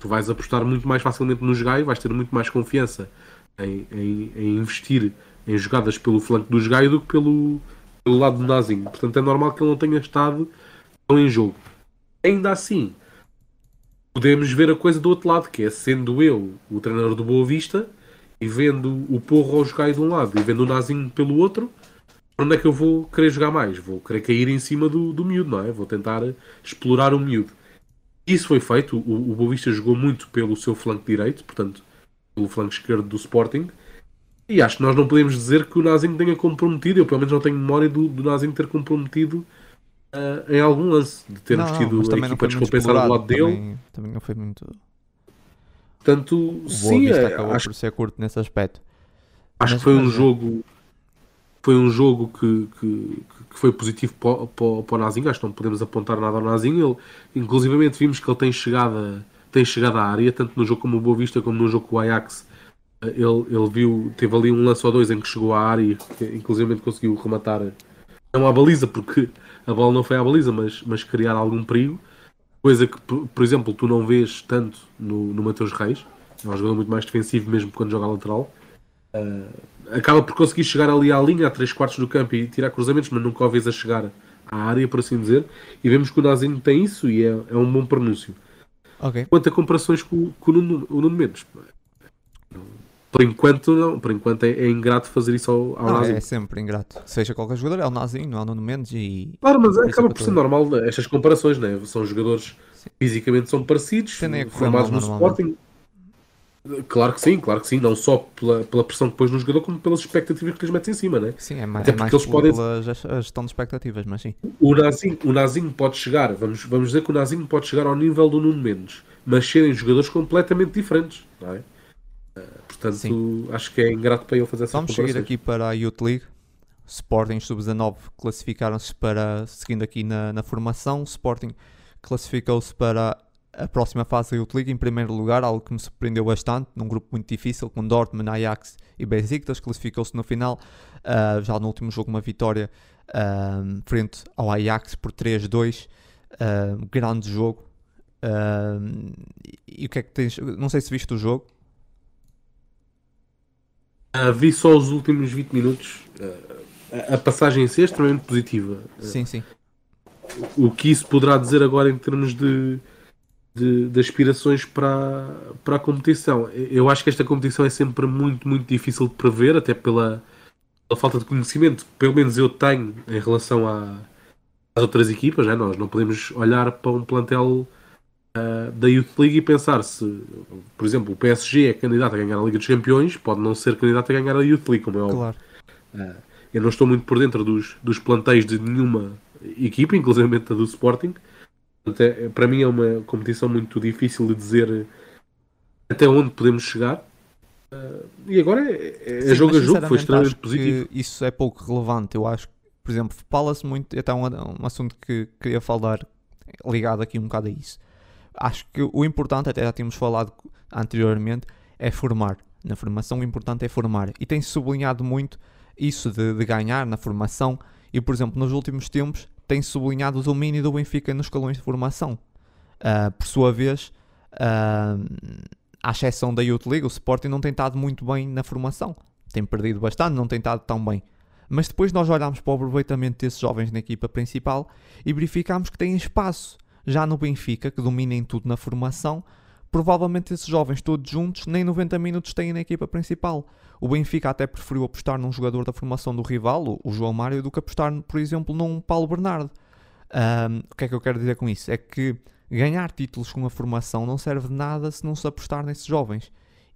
Tu vais apostar muito mais facilmente no Gaio, vais ter muito mais confiança em, em, em investir em jogadas pelo flanco do Gaio do que pelo, pelo lado do Nazinho. Portanto, é normal que ele não tenha estado tão em jogo. Ainda assim, podemos ver a coisa do outro lado, que é sendo eu o treinador do Boa Vista e vendo o Porro ao jogar de um lado e vendo o Nazinho pelo outro, onde é que eu vou querer jogar mais? Vou querer cair em cima do, do miúdo, não é? Vou tentar explorar o miúdo. Isso foi feito. O, o Boa Vista jogou muito pelo seu flanco direito, portanto, pelo flanco esquerdo do Sporting. E acho que nós não podemos dizer que o Nazinho tenha comprometido, eu pelo menos não tenho memória do, do Nazinho ter comprometido uh, em algum lance, de termos não, tido a equipa descompensada do lado dele. Também, também, não foi muito. Portanto, o sim, é, acabou acho, por ser curto nesse aspecto. Acho mas, que foi um é. jogo. Foi um jogo que, que, que foi positivo para, para, para, o Nazinho. Acho que não podemos apontar nada ao Nazinho. Ele, inclusivamente vimos que ele tem chegado, tem chegado à área, tanto no jogo como o Boa Vista, como no jogo com o Ajax ele, ele viu, teve ali um lance ou dois em que chegou à área e inclusive conseguiu rematar não à baliza, porque a bola não foi à baliza, mas, mas criar algum perigo. Coisa que, por, exemplo, tu não vês tanto no, no Mateus Reis, é um jogador muito mais defensivo mesmo quando joga lateral. Uh, acaba por conseguir chegar ali à linha, a 3 quartos do campo e tirar cruzamentos, mas nunca o vês a chegar à área, por assim dizer. E vemos que o Nazinho tem isso e é, é um bom pronúncio. Okay. Quanto a comparações com, com o, Nuno, o Nuno Mendes, por enquanto, não. Por enquanto é, é ingrato fazer isso ao, ao não, É sempre ingrato. Seja qualquer jogador, é o Nazinho, não é o Nuno Mendes e... Claro, mas é, acaba por ser normal estas comparações, né? São jogadores sim. fisicamente são parecidos, formados no Sporting. Claro que sim, claro que sim. Não só pela, pela pressão que pôs no jogador, como pelas expectativas que lhes metes em cima, né? Sim, é mais, é mais eles podem... pela gestão de expectativas, mas sim. O Nazinho, o Nazinho pode chegar, vamos, vamos dizer que o Nazinho pode chegar ao nível do Nuno Mendes, mas serem jogadores completamente diferentes, não é? Portanto, Sim. acho que é ingrato para ele fazer essa Vamos seguir aqui para a Youth League. Sporting Sub-19 classificaram-se para, seguindo aqui na, na formação, Sporting classificou-se para a próxima fase da Youth League em primeiro lugar, algo que me surpreendeu bastante, num grupo muito difícil, com Dortmund, Ajax e Besiktas, classificou-se no final, uh, já no último jogo uma vitória uh, frente ao Ajax por 3-2, uh, grande jogo. e o que é que tens? Não sei se viste o jogo. vi só os últimos 20 minutos. a passagem em si é extremamente positiva. Sim, sim. O que isso poderá dizer agora em termos de de, de, aspirações para, para a competição. Eu acho que esta competição é sempre muito, muito difícil de prever, até pela, pela falta de conhecimento, pelo menos eu tenho em relação à, às outras equipas. Né? Nós não podemos olhar para um plantel uh, da Youth League e pensar se, por exemplo, o PSG é candidato a ganhar a Liga dos Campeões, pode não ser candidato a ganhar a Youth League, como é óbvio. Claro. Uh, eu não estou muito por dentro dos, dos plantéis de nenhuma equipa, inclusive a do Sporting. É, para mim é uma competição muito difícil de dizer até onde podemos chegar. Uh, e agora é, é Sim, jogo a jogo, foi extremamente positivo. isso é pouco relevante. Eu acho que, por exemplo, fala-se muito, até um, um assunto que queria falar ligado aqui um bocado a isso. Acho que o importante, até já tínhamos falado anteriormente, é formar. Na formação, o importante é formar. E tem-se sublinhado muito isso de, de ganhar na formação. E, por exemplo, nos últimos tempos tem sublinhado o domínio do Benfica nos escalões de formação. Uh, por sua vez, uh, à exceção da Youth League, o Sporting não tem estado muito bem na formação. Tem perdido bastante, não tem estado tão bem. Mas depois nós olhamos para o aproveitamento desses jovens na equipa principal e verificamos que têm espaço. Já no Benfica, que dominem tudo na formação, provavelmente esses jovens todos juntos nem 90 minutos têm na equipa principal. O Benfica até preferiu apostar num jogador da formação do rival, o João Mário, do que apostar, por exemplo, num Paulo Bernardo. Um, o que é que eu quero dizer com isso? É que ganhar títulos com a formação não serve de nada se não se apostar nesses jovens.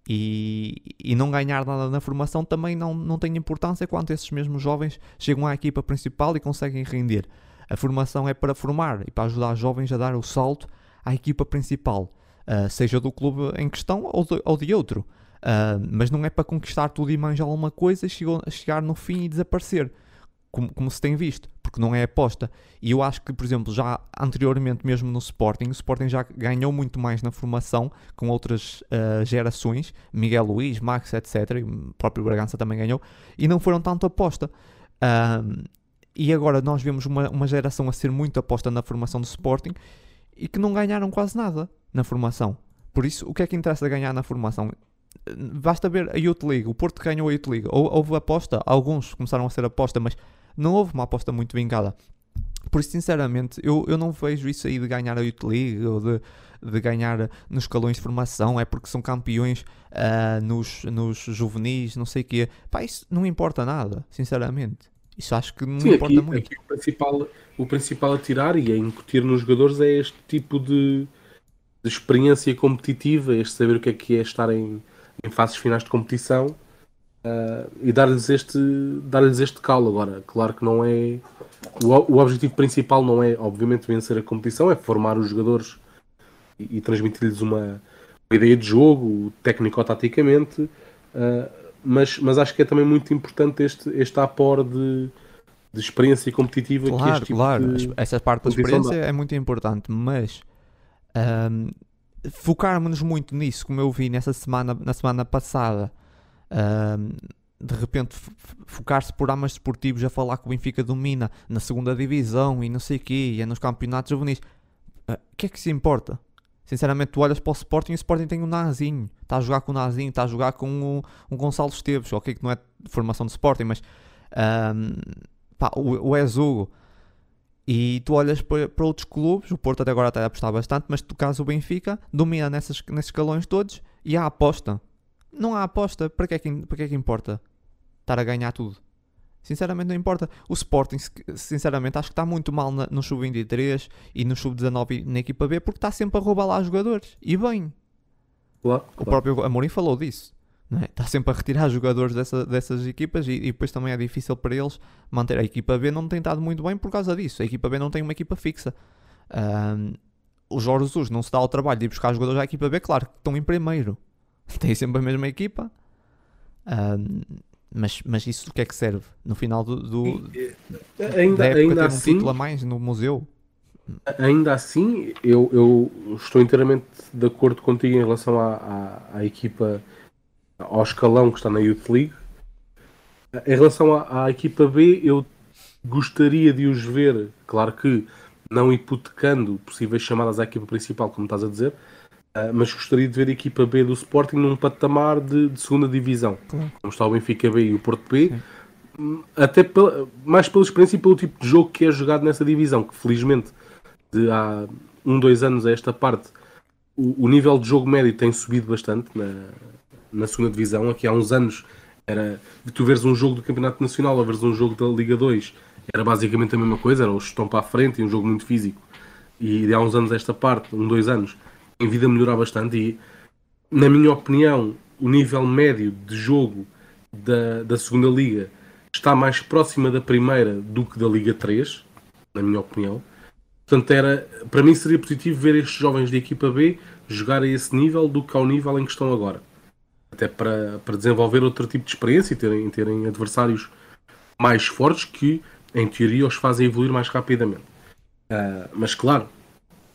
E, e não ganhar nada na formação também não, não tem importância quando esses mesmos jovens chegam à equipa principal e conseguem render. A formação é para formar e para ajudar os jovens a dar o salto à equipa principal, uh, seja do clube em questão ou de, ou de outro. Uh, mas não é para conquistar tudo e mais alguma coisa e chegar no fim e desaparecer, como, como, se tem visto, porque não é aposta. E eu acho que, por exemplo, já anteriormente, mesmo no Sporting, o Sporting já ganhou muito mais na formação com outras uh, gerações, Miguel Luiz, Max, etc. E o próprio Bragança também ganhou, e não foram tanto aposta. Uh, e agora nós vemos uma, uma geração a ser muito aposta na formação do Sporting e que não ganharam quase nada na formação. Por isso, o que é que interessa ganhar na formação? Basta ver a Youth League, o Porto ganhou a Youth League, houve aposta, alguns começaram a ser aposta, mas não houve uma aposta muito vingada. Por isso, sinceramente, eu, eu não vejo isso aí de ganhar a Youth League ou de, de ganhar nos escalões de formação, é porque são campeões uh, nos, nos juvenis, não sei o quê. Pá, isso não importa nada, sinceramente. Isso acho que não Sim, importa aqui, muito. Aqui o, principal, o principal a tirar e a incutir nos jogadores é este tipo de, de experiência competitiva, este saber o que é que é estar em em fases finais de competição uh, e dar-lhes este, dar este calo. Agora, claro que não é. O, o objetivo principal não é, obviamente, vencer a competição, é formar os jogadores e, e transmitir-lhes uma, uma, ideia de jogo, técnico-taticamente, uh, mas, mas acho que é também muito importante este, este apor de, de experiência competitiva claro, que este tipo claro. Essa parte da experiência dá. é muito importante, mas um, focarmos-nos muito nisso, como eu vi nessa semana, na semana passada, de repente focar-se por amas desportivos a falar que o Benfica domina na segunda divisão e não sei o quê, e é nos campeonatos juvenis. Ah, o uh, que é que se importa? Sinceramente, tu olhas para o Sporting e o Sporting tem um Nazinho, está a jogar com o Nazinho, está a jogar com o, um Gonçalo Esteves, ok, que não é de formação do Sporting, mas um, pá, o, o Ezugo e tu olhas para, para, outros clubes, o Porto até agora está a apostar bastante, mas tu caso o Benfica domina nessas, nesses escalões todos e há aposta. Não há aposta, para que, é que, para que é que importa estar a ganhar tudo? Sinceramente não importa. O Sporting, sinceramente, acho que está muito mal na, no Sub-23 e no Sub-19 na equipa B porque está sempre a roubar lá jogadores. E bem. Claro, o próprio Amorim falou disso. É? Está sempre a retirar (laughs) jogadores dessa, dessas equipas e, e, depois também é difícil para eles manter. A equipa B não tem estado muito bem por causa disso. A equipa B não tem uma equipa fixa. Um, o Jorge Jesus não se dá ao trabalho de ir buscar jogadores à equipa B, claro que estão em primeiro. (laughs) Tem sempre a mesma equipa. Um, mas, mas isso o que é que serve? No final do, do ainda, ainda assim, um título a mais no museu? Ainda assim, eu, eu estou inteiramente de acordo contigo em relação à, à, à equipa, ao escalão que está na Youth League. Em relação à, à, equipa B, eu gostaria de os ver, claro que não hipotecando possíveis chamadas à equipa principal, como estás a dizer, uh, mas gostaria de ver a equipa B do Sporting num patamar de, de segunda divisão, como está o Benfica B e o Porto B. Sim até pela, mais pela experiência e pelo tipo de jogo que é jogado nessa divisão, que felizmente de há um, dois anos a esta parte o, o nível de jogo médio tem subido bastante na, na segunda divisão. Aqui há uns anos era tu veres um jogo do Campeonato Nacional ou veres um jogo da Liga 2 era basicamente a mesma coisa, era o estão para a frente e um jogo muito físico. E de há uns anos esta parte, um, dois anos, em vida melhorar bastante e na minha opinião o nível médio de jogo da, da segunda liga está mais próxima da primeira do que da Liga 3, na minha opinião. Portanto, era, para mim seria positivo ver estes jovens da equipa B jogar a esse nível do que ao nível em que estão agora. Até para, para desenvolver outro tipo de experiência e terem, terem adversários mais fortes que, em teoria, os fazem evoluir mais rapidamente. Uh, mas, claro,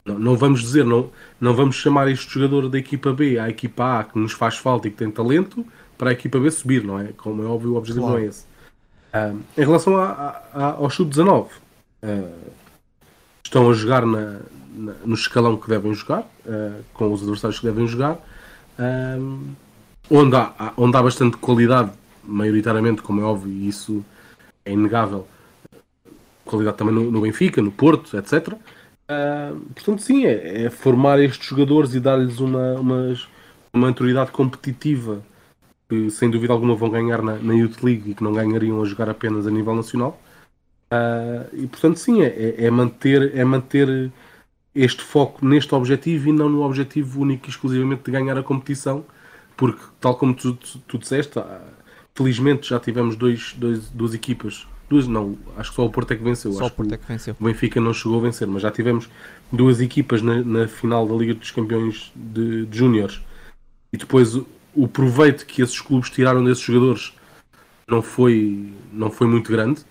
não, não, vamos dizer, não, não vamos chamar este jogador da equipa B à equipa A que nos faz falta e que tem talento para a equipa B subir, não é? Como é óbvio, o objetivo claro. não é esse. Uh, em relação a, a, ao sub-19, uh, estão a jogar na, na, no escalão que devem jogar, com os adversários que devem jogar, onde, há, onde há bastante qualidade, maioritariamente, como é óbvio, e isso é inegável, qualidade também no, no Benfica, no Porto, etc. portanto, sim, é, é, formar estes jogadores e dar-lhes uma, uma, uma maturidade competitiva que sem dúvida alguma vão ganhar na, na Youth League e que não ganhariam a jogar apenas a nível nacional. Uh, e portanto, sim, é, é, é, manter, é manter este foco neste objetivo e não no objetivo único e exclusivamente de ganhar a competição, porque, tal como tu, tu, tu disseste, ah, felizmente já tivemos dois, dois, duas equipas, duas não, acho que só o Porto é que venceu. Só acho o Porto é que venceu. O Benfica não chegou a vencer, mas já tivemos duas equipas na, na final da Liga dos Campeões de, de Júniores e depois o proveito que esses clubes tiraram desses jogadores não foi, não foi muito grande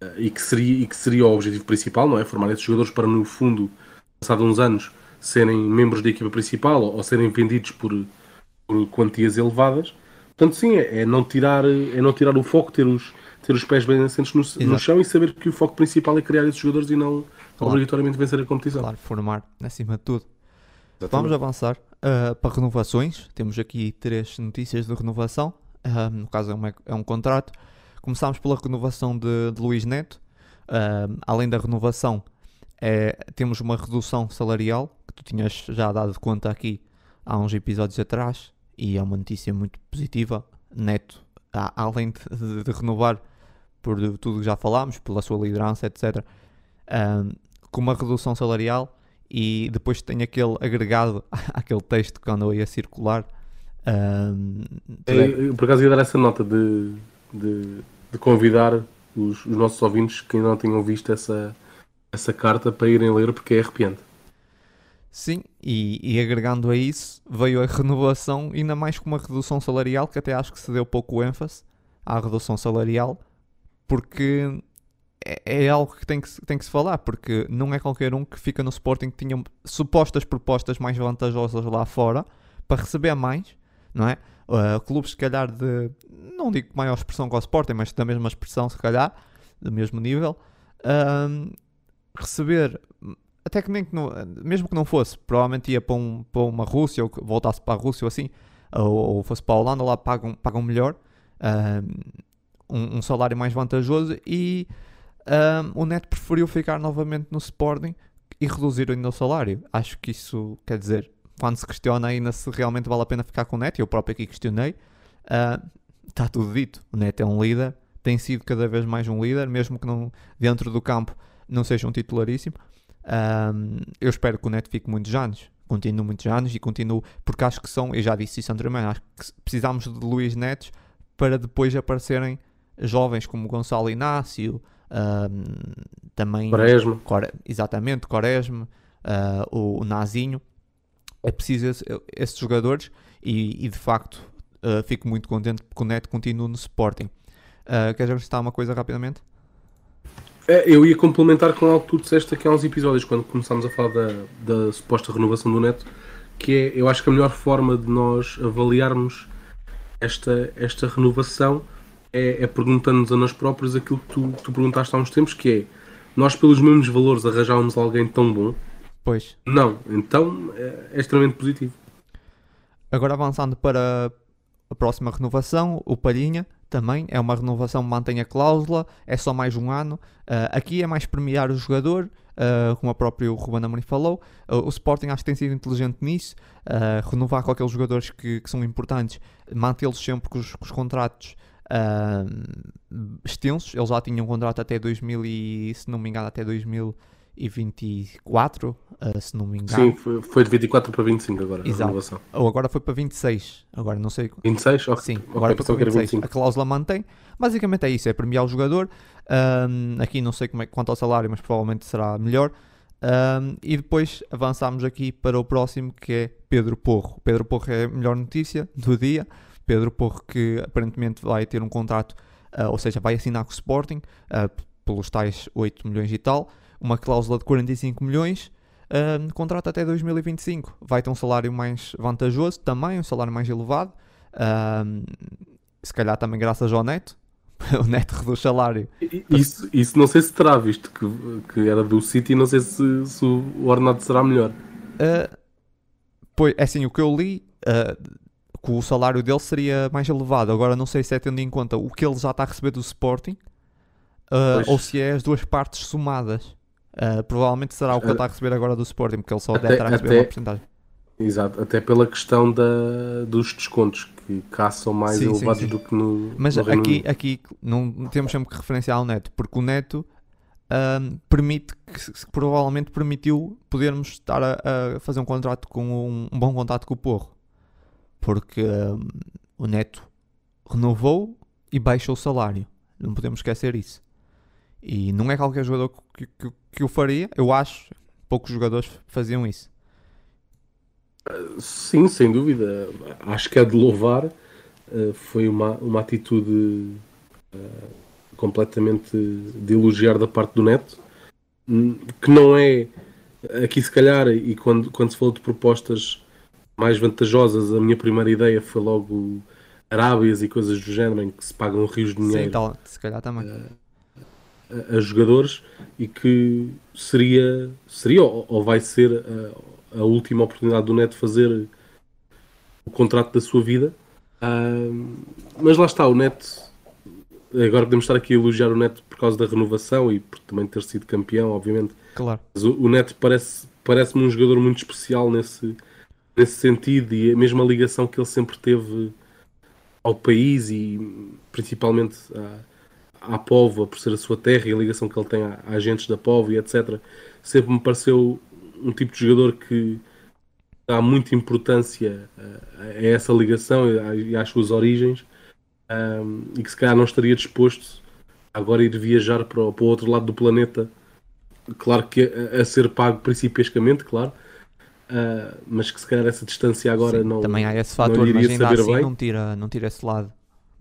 eh, e que, seria, e que seria o objetivo principal, não é? Formar esses jogadores para, no fundo, passados uns anos, serem membros da equipa principal ou, ou serem vendidos por, por, quantias elevadas. Portanto, sim, é, é, não tirar, é não tirar o foco, ter os, ter os pés bem assentes no, no chão e saber que o foco principal é criar esses jogadores e não claro. obrigatoriamente vencer a competição. Claro, formar acima de tudo. Exatamente. Vamos avançar uh, para renovações. Temos aqui três notícias de renovação. Uh, no caso, é, uma, é, um contrato. Começámos pela renovação de, de Luís Neto. Uh, além da renovação, é, temos uma redução salarial que tu tinhas já dado conta aqui há uns episódios atrás. E é uma notícia muito positiva. Neto, além de, de, renovar por tudo que já falámos, pela sua liderança, etc., com uma redução salarial e depois tem aquele agregado (laughs) àquele texto que andou aí a circular. Um, eu, por acaso ia dar essa nota de, de, de convidar os, os, nossos ouvintes que ainda não tenham visto essa, essa carta para irem ler porque é arrepiante. Sim, e, e, agregando a isso, veio a renovação, ainda mais com uma redução salarial, que até acho que se deu pouco ênfase à redução salarial, porque é, é, algo que tem, que tem que se falar, porque não é qualquer um que fica no Sporting que tinha supostas propostas mais vantajosas lá fora para receber mais, não é? Uh, clubes, se calhar, de não digo maior expressão que o Sporting, mas da mesma expressão, se calhar, do mesmo nível, uh, receber, até que nem que não, mesmo que não fosse, provavelmente ia para, um, para uma Rússia ou voltasse para a Rússia ou assim, ou, ou fosse para a Holanda, lá pagam, pagam melhor, uh, um, um salário mais vantajoso e um, o Neto preferiu ficar novamente no Sporting e reduzir ainda o salário. Acho que isso quer dizer, quando se questiona ainda se realmente vale a pena ficar com o Neto, eu próprio aqui questionei, uh, está tudo dito. O Neto é um líder, tem sido cada vez mais um líder, mesmo que não, dentro do campo não seja um titularíssimo. Um, eu espero que o Neto fique muitos anos, continue muitos anos e continue, porque acho que são, eu já disse isso anteriormente, acho que precisamos de Luís Netos para depois aparecerem jovens como Gonçalo Inácio, também Quaresma. Core, exatamente, Quaresma, uh, o, o, Nazinho. É preciso esse, esses jogadores e, e de facto uh, fico muito contente porque o Neto continua no Sporting. Uh, queres acrescentar uma coisa rapidamente? É, eu ia complementar com algo que tu disseste aqui há uns episódios, quando começámos a falar da, da suposta renovação do Neto, que é, eu acho que a melhor forma de nós avaliarmos esta, esta renovação é, é perguntando-nos a nós próprios aquilo que tu, tu perguntaste há uns tempos, que é, nós pelos mesmos valores arranjávamos alguém tão bom? Pois. Não, então é, é extremamente positivo. Agora avançando para a próxima renovação, o Palhinha também é uma renovação, mantém a cláusula, é só mais um ano. Uh, aqui é mais premiar o jogador, uh, como o próprio Ruben Amorim falou. Uh, o Sporting acho que tem sido inteligente nisso, renovar com aqueles jogadores que, que são importantes, mantê-los sempre com os, com os contratos extensos. Eles já tinham um contrato até 2000 e, se não me engano, até 2000 e 24, uh, se não me engano. Sim, foi, foi de 24 para 25 agora, Exato. a renovação. Ou agora foi para 26, agora não sei. 26? Okay. Sim, agora okay, foi para 26. 25. A cláusula mantém. Basicamente é isso, é premiar o jogador. Um, aqui não sei como é, quanto ao salário, mas provavelmente será melhor. Um, e depois avançamos aqui para o próximo que é Pedro Porro. Pedro Porro é a melhor notícia do dia. Pedro Porro que aparentemente vai ter um contrato, uh, ou seja, vai assinar com o Sporting uh, pelos tais 8 milhões e tal uma cláusula de 45 milhões, uh, contrato até 2025. Vai ter um salário mais vantajoso, também um salário mais elevado, uh, se calhar também graças ao Neto. (laughs) o Neto reduz o salário. Isso, isso não sei se terá, visto que, que era do City, não sei se, se o ordenado será melhor. Uh, pois, é assim, o que eu li, uh, que o salário dele seria mais elevado. Agora não sei se é tendo em conta o que ele já está a receber do Sporting uh, ou se é as duas partes somadas. Uh, provavelmente será o que ele está a receber agora do Sporting, porque ele só até, deve estar a receber até, uma porcentagem. Exato, até pela questão da, dos descontos, que cá são mais sim, elevados sim, sim. do que no. Mas no aqui, aqui não temos sempre que referenciar o neto, porque o neto um, permite que, provavelmente permitiu podermos estar a, a, fazer um contrato com um, um bom contato com o Porro, porque um, o neto renovou e baixou o salário, não podemos esquecer isso. E não é qualquer jogador que, que, que o faria, eu acho. Poucos jogadores faziam isso. Sim, sem dúvida. Acho que é de louvar. Eh, foi uma, uma atitude eh, completamente de elogiar da parte do Neto, hum, que não é aqui se calhar, e quando, quando se falou de propostas mais vantajosas, a minha primeira ideia foi logo Arábias e coisas do género, em que se pagam rios de dinheiro. Sim, então, se calhar também. Uh, a, jogadores e que seria, seria ou, vai ser a, a, última oportunidade do Neto fazer o contrato da sua vida. Uh, mas lá está, o Neto. Agora podemos estar aqui a elogiar o Neto por causa da renovação e por também ter sido campeão, obviamente. Claro. Mas o, o Neto parece, parece-me um jogador muito especial nesse, nesse sentido e a mesma ligação que ele sempre teve ao país e principalmente a, à Póvoa, por ser a sua terra e a ligação que ele tem a, a agentes da Póvoa e etc., sempre me pareceu um tipo de jogador que dá muita importância a, a essa ligação e às suas origens um, e que se calhar não estaria disposto agora a ir viajar para o, para o outro lado do planeta, claro que a, ser pago principescamente, claro, Uh, mas que se calhar essa distância agora Sim, não. Também há esse fator, mas ainda assim bem. não tira, não tira esse lado.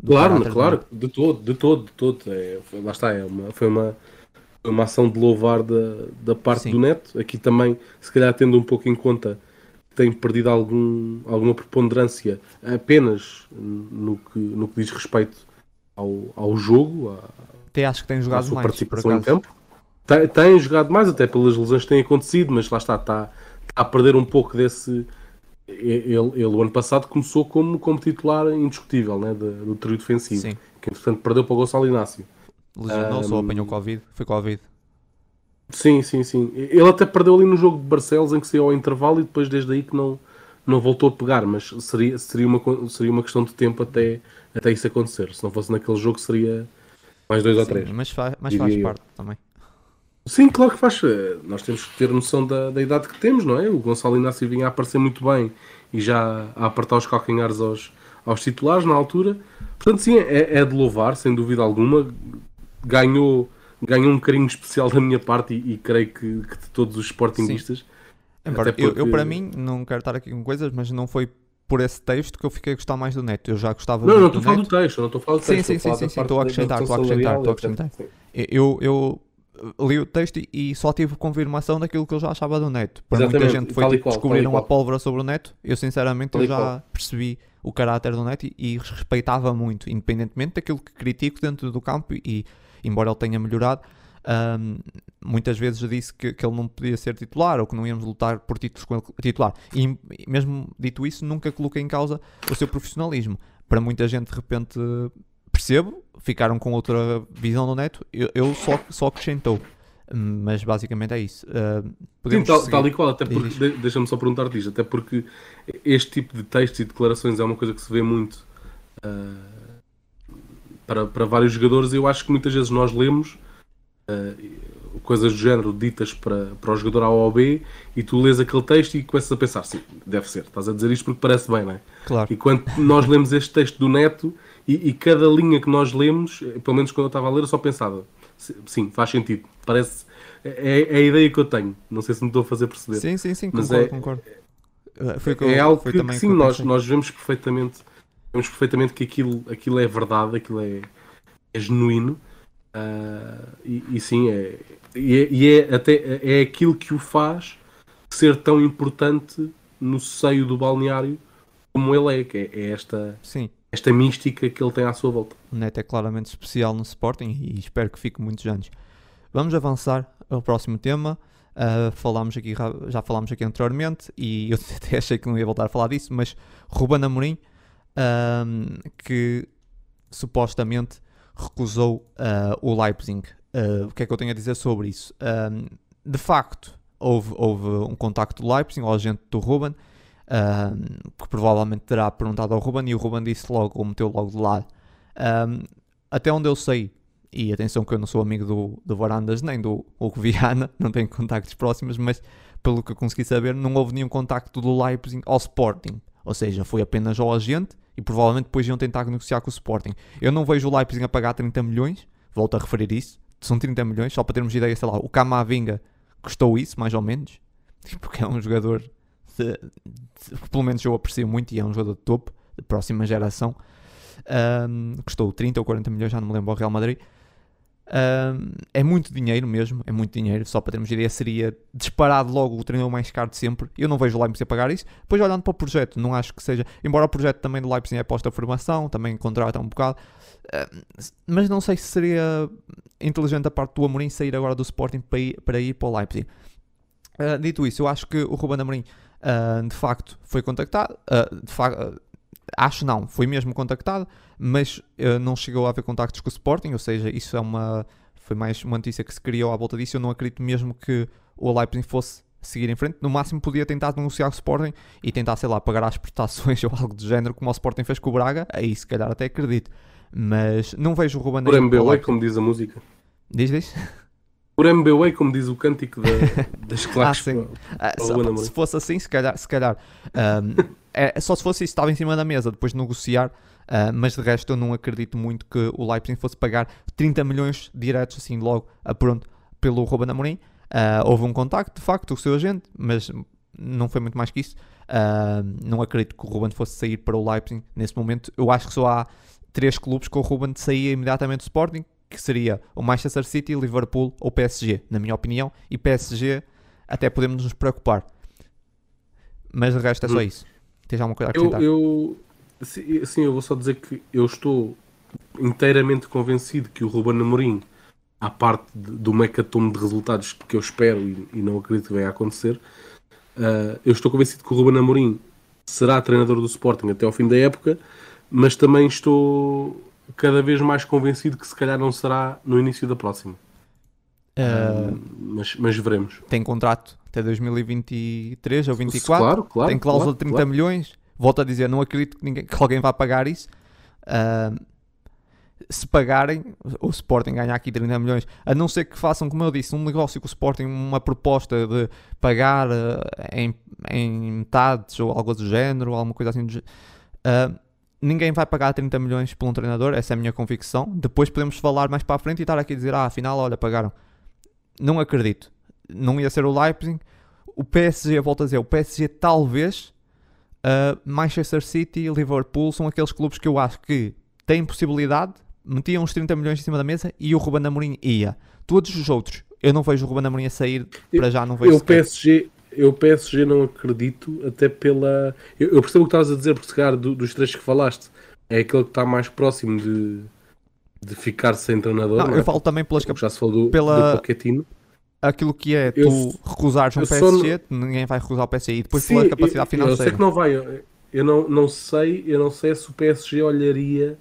Claro, claro, de todo, de todo, de todo. É, foi, lá está, é uma, foi uma, uma ação de louvar da, da parte Sim. do Neto. Aqui também, se calhar tendo um pouco em conta que tem perdido algum, alguma preponderância apenas no que, no que diz respeito ao, ao jogo. A, até acho que tem jogado mais. participação em campo. Tem, tem, jogado mais, até pelas lesões que têm acontecido, mas lá está, está, está a perder um pouco desse ele, ele, o ano passado começou como, como titular indiscutível né, do, do trio defensivo, Sim. que entretanto perdeu para o Gonçalo Inácio. Lesionou-se um, ou apanhou Covid? Foi Covid. Sim, sim, sim. Ele até perdeu ali no jogo de Barcelos em que saiu ao intervalo e depois desde aí que não, não voltou a pegar, mas seria, seria, uma, seria uma questão de tempo até, até isso acontecer. Se não fosse naquele jogo seria mais dois sim, ou três. Mas, faz, mas faz parte também. Sim, claro que faz. Eh, nós temos que ter noção da, da idade que temos, não é? O Gonçalo Inácio vinha a aparecer muito bem e já a apertar os calcanhares aos, aos titulares na altura. Portanto, sim, é, é de louvar, sem dúvida alguma. Ganhou, ganhou um carinho especial da minha parte e, e creio que, que, de todos os sportingistas. Embora, porque... eu, eu, para mim, não quero estar aqui com coisas, mas não foi por esse texto que eu fiquei a gostar mais do Neto. Eu já gostava não, muito não, do Neto. Não, não estou a falar do texto, não estou a falar do texto. Sim, sim, sim, sim, estou a acrescentar, estou a acrescentar, estou a acrescentar. Eu, eu li o texto e, só tive confirmação daquilo que eu já achava do Neto. Para muita gente foi tipo, qual, descobriram a pólvora sobre o Neto. Eu sinceramente eu já qual. percebi o caráter do Neto e, e respeitava muito, independentemente daquilo que critico dentro do campo e embora ele tenha melhorado. ahm, muitas vezes disse que, que ele não podia ser titular ou que não íamos lutar por títulos com ele titular. E mesmo dito isso, nunca coloquei em causa o seu profissionalismo. Para muita gente, de repente, percebo, ficaram com outra visão do Neto. Eu, eu só, só acrescentou. Mas basicamente é isso. Ah, Sim, tal, tal e qual, até porque, de- deixa-me só perguntar-te isto, até porque este tipo de textos e declarações é uma coisa que se vê muito ah, para, para vários jogadores. Eu acho que muitas vezes nós lemos ah, coisas do género ditas para, para o jogador A ou B e tu lês aquele texto e começas a pensar, sim, deve ser, estás a dizer isto porque parece bem, não é? Claro. E quando nós lemos este texto do Neto e, e cada linha que nós lemos, eh, pelo menos quando eu estava a ler, eu só pensava, "Si- sim, faz sentido, parece, é, é a ideia que eu tenho, não sei se me estou a fazer perceber. Sim, sim, sim, Mas concordo, é- concordo. Ah, foi que eu- é algo que, que sim, nós, nós vemos perfeitamente, vemos perfeitamente que aquilo, aquilo é verdade, aquilo é, é genuíno. Ah, e, e sim, é, e é, e é até é aquilo que o faz ser tão importante no seio do balneário como ele é, que é, é esta, Sim, esta mística que ele tem à sua volta. o Neto é claramente especial no Sporting e espero que fique muitos anos. Vamos avançar ao próximo tema. Ah, falámos aqui, já falámos aqui anteriormente e eu (laughs) até achei que não ia voltar a falar disso, mas Ruben Amorim, ahm, que supostamente recusou ah, o Leipzig. O que é que eu tenho a dizer sobre isso? De facto, houve, houve um contacto do Leipzig, ao agente do Ruben, ahm, que provavelmente terá perguntado ao Ruben e o Ruben disse logo, ou meteu logo de lado. Ahm, até onde eu sei, e atenção que eu não sou amigo do, do Varandas nem do Hugo Viana, (laughs) não tenho contactos próximos, mas pelo que eu consegui saber, não houve nenhum contacto do Leipzig ao Sporting. Ou seja, foi apenas ao agente e provavelmente depois iam tentar negociar com o Sporting. Eu não vejo o Leipzig a pagar 30 milhões, volto a referir isso, são 30 milhões, só para termos ideia, sei lá, o Camavinga custou isso, mais ou menos, (laughs) porque é um jogador de- de- pelo menos eu aprecio muito e é um jogador de topo, de próxima geração. Ahm, custou 30 ou 40 milhões, já não me lembro, ao Real Madrid. Ahm, é muito dinheiro mesmo, é muito dinheiro. Só para termos ideia, seria disparado logo o treinador mais caro de sempre. Eu não vejo o Leipzig a pagar isso. Depois, olhando para o projeto, não acho que seja. Embora o projeto também do Leipzig é aposta a formação, também contrata um bocado. Ahm, mas não sei se seria inteligente a parte do Amorim sair agora do Sporting para ir para, ir para o Leipzig. Ah, dito isso, eu acho que o Ruben Amorim ah, de facto foi contactado. de fa- ah, acho não, foi mesmo contactado, mas não chegou a haver contactos com o Sporting, ou seja, isso é uma foi mais uma notícia que se criou à volta disso. Eu não acredito mesmo que o Leipzig fosse seguir em frente. No máximo podia tentar com o Sporting e tentar, sei lá, pagar as prestações (laughs) ou algo do género, como o Sporting fez com o Braga. Aí se calhar até acredito. Mas não vejo o Ruben Por Leipzig. como diz a música. Diz, diz? (laughs) Por MBWay, como diz o cântico da, (laughs) das claques. sim. Ah, Ao se, Ruben Amorim. se fosse assim, se calhar, se calhar ahm, (laughs) é, só se fosse isso, estava em cima da mesa, depois de negociar, ah, mas de resto eu não acredito muito que o Leipzig fosse pagar 30 milhões diretos assim logo a pronto pelo Ruben Amorim. Ah, houve um contacto, de facto, com o seu agente, mas não foi muito mais que isso. Ah, não acredito que o Ruben fosse sair para o Leipzig nesse momento. Eu acho que só há três clubes que o Ruben saía imediatamente do Sporting, que seria o Manchester City, Liverpool ou PSG, na minha opinião. E PSG até podemos nos preocupar. Mas de resto é só Hum. isso. Tens alguma coisa a Eu, acrescentar? eu, sim, sim, eu vou só dizer que eu estou inteiramente convencido que o Ruben Amorim, à parte de- do mecatombe de resultados que eu espero e, e não acredito que venha a acontecer, ah, eu estou convencido que o Ruben Amorim será treinador do Sporting até ao fim da época, mas também estou cada vez mais convencido que se calhar não será no início da próxima. Ah, mas, mas veremos. tem contrato até 2023 ou 24. Claro, claro. tem cláusula claro, de 30 claro. milhões. Volto a dizer, não acredito que, ninguém, que alguém vá pagar isso. Ah, se pagarem, o Sporting ganha aqui 30 milhões, a não ser que façam, como eu disse, um negócio com o Sporting, uma proposta de pagar ah, em, em metades ou algo do género, alguma coisa assim do Ah, ninguém vai pagar 30 milhões por um treinador, essa é a minha convicção. Depois podemos falar mais para a frente e estar aqui a dizer, ah, afinal, olha, pagaram. Não acredito. Não ia ser o Leipzig. O PSG, volto a dizer, o PSG talvez, uh, Manchester City Liverpool são aqueles clubes que eu acho que têm possibilidade, metia uns 30 milhões em cima da mesa e o Ruben Amorim ia. Todos os outros, eu não vejo o Ruben Amorim a sair, para já não vejo Eu sequer. PSG, eu PSG não acredito, até pela. Eu, eu percebo o que estavas a dizer, porque se calhar do- dos três que falaste é aquele que está mais próximo de, de ficar sem treinador. Não, não é? eu falo também pelas cap- Já se falou do, pela- do Pochettino. aquilo que é Eu- tu recusares um só PSG, ninguém vai recusar o PSG e depois Sim, pela capacidade eu, eu sei financeira. que não vai. Eu, não, não sei, eu não sei se o PSG olharia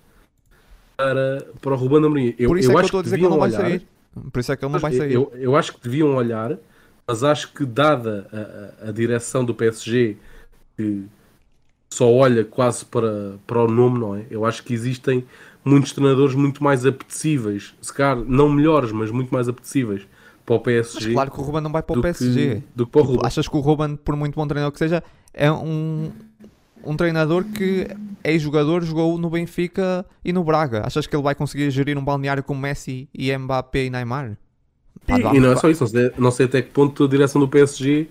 para, para o Ruben Amorim. Eu, Por isso eu é que eu estou a dizer que ele não vai olhar, sair. Por isso é que ele não vai sair. Eu, eu acho que deviam olhar, mas acho que dada a, a- a direção do PSG que só olha quase para, para o nome, não é? Eu acho que existem muitos treinadores muito mais apetecíveis, se calhar não melhores, mas muito mais apetecíveis para o Mas PSG claro que o Ruben não vai para o PSG. que, que para o Tipo, achas que o Ruben, por muito bom treinador que seja, é um, um treinador que é jogador, jogou no Benfica e no Braga. Achas que ele vai conseguir gerir um balneário com Messi e Mbappé e Neymar? E, e não é só isso, não sei, não sei até que ponto a direção do PSG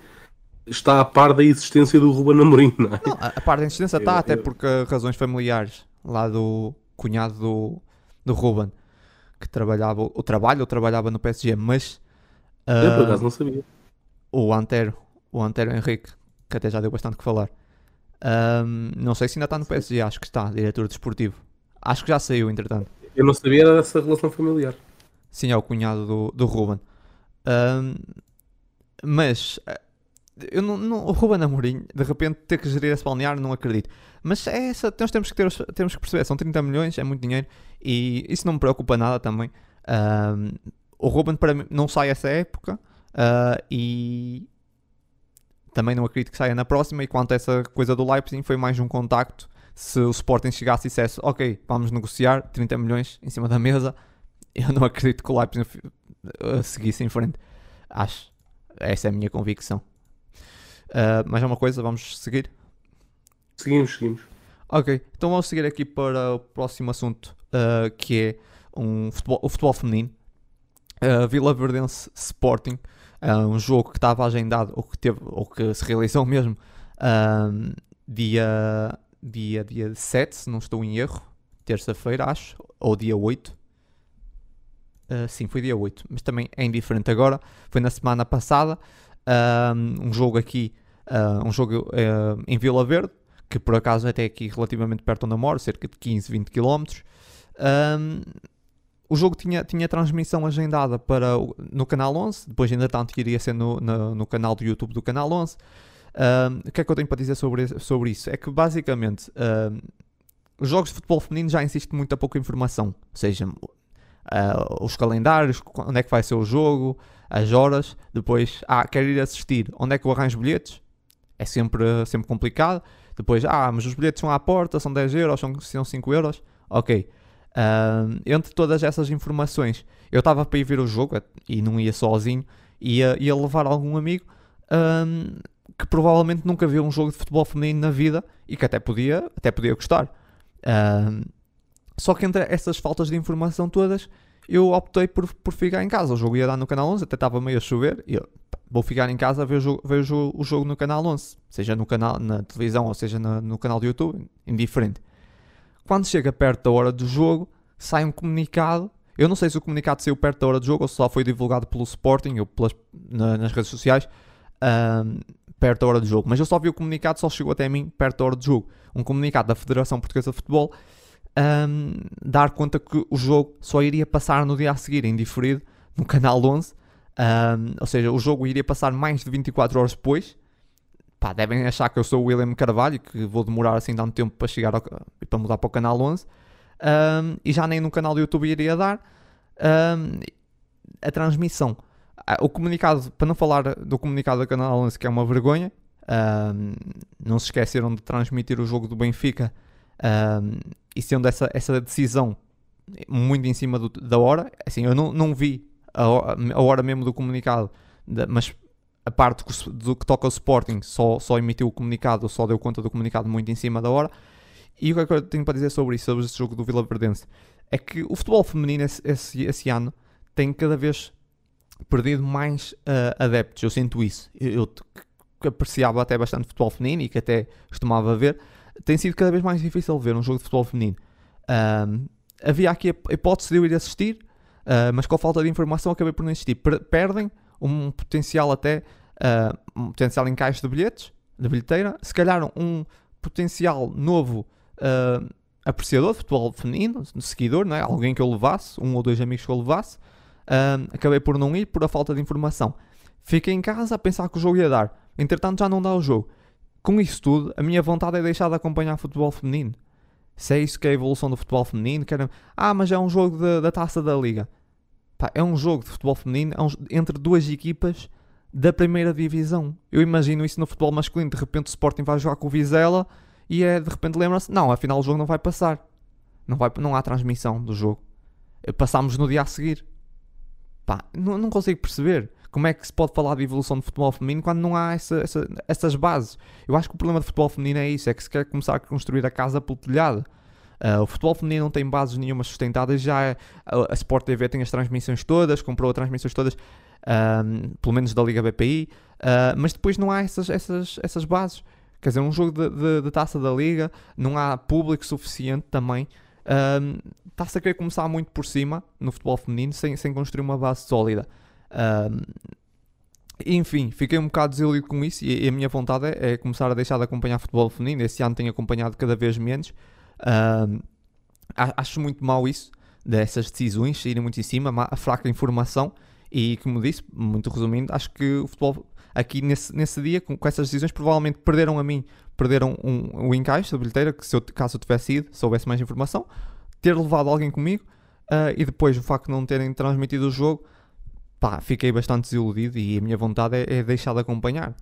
está a par da existência do Ruben Amorim, não é? Não, a, parte da insistência está, Eu- até eu- porque razões familiares lá do cunhado do, do Ruben, que trabalhava, o trabalho, ou trabalhava no PSG, mas Eu por ah, acaso não sabia. o Antero, o Antero Henrique, que até já deu bastante que falar. Ahm, não sei se ainda está no PSG, acho que está, diretor desportivo. Acho que já saiu, entretanto. Eu não sabia dessa relação familiar. Sim, é o cunhado do, do Ruben. Ahm, mas eh, eu não, não- o Ruben Amorim, de repente, ter que gerir esse balneário, não acredito. Mas é essa, nós temos que, ter, os- temos que perceber, são 30 milhões, é muito dinheiro e isso não me preocupa nada também. Ahm, o Ruben, para mim, não sai essa época ah, e também não acredito que saia na próxima. E quanto a essa coisa do Leipzig, foi mais um contacto. Se o Sporting chegasse e dissesse, ok, vamos negociar 30 milhões em cima da mesa, (laughs) eu não acredito que o Leipzig uh, seguisse em frente. Acho. Essa é a minha convicção. Uh, mais uma coisa, vamos seguir? Seguimos, seguimos. Ok, então vamos seguir aqui para o próximo assunto, uh, que é um futebol, o futebol feminino. Uh, Vila Verdense Sporting, uh, um jogo que estava agendado, ou que, teve, ou que se realizou mesmo, um, dia, dia, dia 7, se não estou em erro, terça-feira, acho, ou dia 8. Uh, sim, foi dia 8, mas também é indiferente agora. Foi na semana passada. Um, um jogo aqui, uh, um jogo uh, em Vila Verde, que por acaso é até aqui relativamente perto onde eu moro, cerca de 15, 20 km. O jogo tinha, tinha transmissão agendada para o- no canal 11, depois ainda tanto iria ser no, no, no canal do YouTube do canal 11. Um, o que é que eu tenho para dizer sobre, sobre isso? É que basicamente os jogos de futebol feminino já existe muita pouca informação, ou seja, uh, os calendários, onde é que vai ser o jogo, as horas, depois, ah, quero ir assistir, onde é que eu arranjo bilhetes? É sempre, sempre complicado. Depois, ah, mas os bilhetes são à porta, são 10 euros, são, são 5 euros. Ok. Ahm, entre todas essas informações, eu estava para ir ver o jogo e não ia sozinho, ia, ia levar algum amigo ahm, que provavelmente nunca viu um jogo de futebol feminino na vida e que até podia, até podia gostar. Só que entre essas faltas de informação todas, eu optei por, por ficar em casa. O jogo ia dar no canal 11, até estava meio a chover. E eu, vou ficar em casa a ver o jogo, ver o jogo, no canal 11, seja no canal, na televisão ou seja no canal do YouTube, indiferente. Quando chega perto da hora do jogo, sai um comunicado. Eu não sei se o comunicado saiu perto da hora do jogo ou se só foi divulgado pelo Sporting ou pelas, na- nas redes sociais ahm, perto da hora do jogo. Mas eu só vi o comunicado, só chegou até mim perto da hora do jogo. Um comunicado da Federação Portuguesa de Futebol ahm, dar conta que o jogo só iria passar no dia a seguir, em diferido, no canal 11. Ahm, ou seja, o jogo iria passar mais de 24 horas depois. Pá, devem achar que eu sou o William Carvalho que vou demorar assim tanto tempo para chegar para mudar para o canal 11. Ahm, e já nem no canal do YouTube iria dar a transmissão. Ah, O comunicado, para não falar do comunicado do canal 11, que é uma vergonha, ahm, não se esqueceram de transmitir o jogo do Benfica ahm, e sendo essa, essa decisão muito em cima do- da hora, assim, eu não, não vi a, ho- a hora mesmo do comunicado, mas a parte do que toca ao Sporting só, só emitiu o comunicado, só deu conta do comunicado muito em cima da hora. E o que é que eu tenho para dizer sobre isso, sobre esse jogo do Vila Verdense? É que o futebol feminino esse, esse, esse ano tem cada vez perdido mais ah, adeptos, eu sinto isso. Eu, eu que apreciava até bastante futebol feminino e que até costumava ver, tem sido cada vez mais difícil ver um jogo de futebol feminino. Ahm, havia aqui a hipótese de eu ir assistir, uh, mas com a falta de informação acabei por não assistir. Per perdem um potencial até, uh, um potencial encaixe de bilhetes, de bilheteira, se calhar um potencial novo uh, apreciador de futebol feminino, seguidor, não é? alguém que eu levasse, um ou dois amigos que eu levasse. acabei por não ir por a falta de informação. Fiquei em casa a pensar que o jogo ia dar. Entretanto, já não dá o jogo. Com isso tudo, a minha vontade é deixar de acompanhar futebol feminino. Se é isso que é a evolução do futebol feminino, quero... ah, mas é um jogo de, da taça da liga. Pá, é um jogo de futebol feminino é um, entre duas equipas da primeira divisão. Eu imagino isso no futebol masculino. De repente o Sporting vai jogar com o Vizela e é, de repente lembra-se: não, afinal o jogo não vai passar. Não, vai, não há transmissão do jogo. Passámos no dia a seguir. Pá, não, não consigo perceber como é que se pode falar de evolução do futebol feminino quando não há essa, essa, essas bases. Eu acho que o problema do futebol feminino é isso: é que se quer começar a construir a casa pelo telhado. Uh, o futebol feminino não tem bases nenhuma sustentadas, já é, a, Sport TV tem as transmissões todas, comprou as transmissões todas, um, pelo menos da Liga BPI, uh, ah, mas depois não há essas, essas, essas bases. Quer dizer, um jogo de, de, de taça da Liga, não há público suficiente também. Está-se a querer começar muito por cima no futebol feminino sem, sem construir uma base sólida. Um, enfim, fiquei um bocado desiludido com isso e, a minha vontade é, é, começar a deixar de acompanhar futebol feminino. Este ano tenho acompanhado cada vez menos. Um, acho muito mal isso, dessas decisões saírem muito em cima, a fraca informação. E como disse, muito resumindo, acho que o futebol aqui nesse, nesse dia, com, com essas decisões, provavelmente perderam a mim, perderam um, um encaixe da bilheteira, que se eu, caso eu tivesse ido, soubesse mais informação, ter levado alguém comigo uh, e depois o facto de não terem transmitido o jogo, pá, fiquei bastante desiludido e a minha vontade é, é deixar de acompanhar.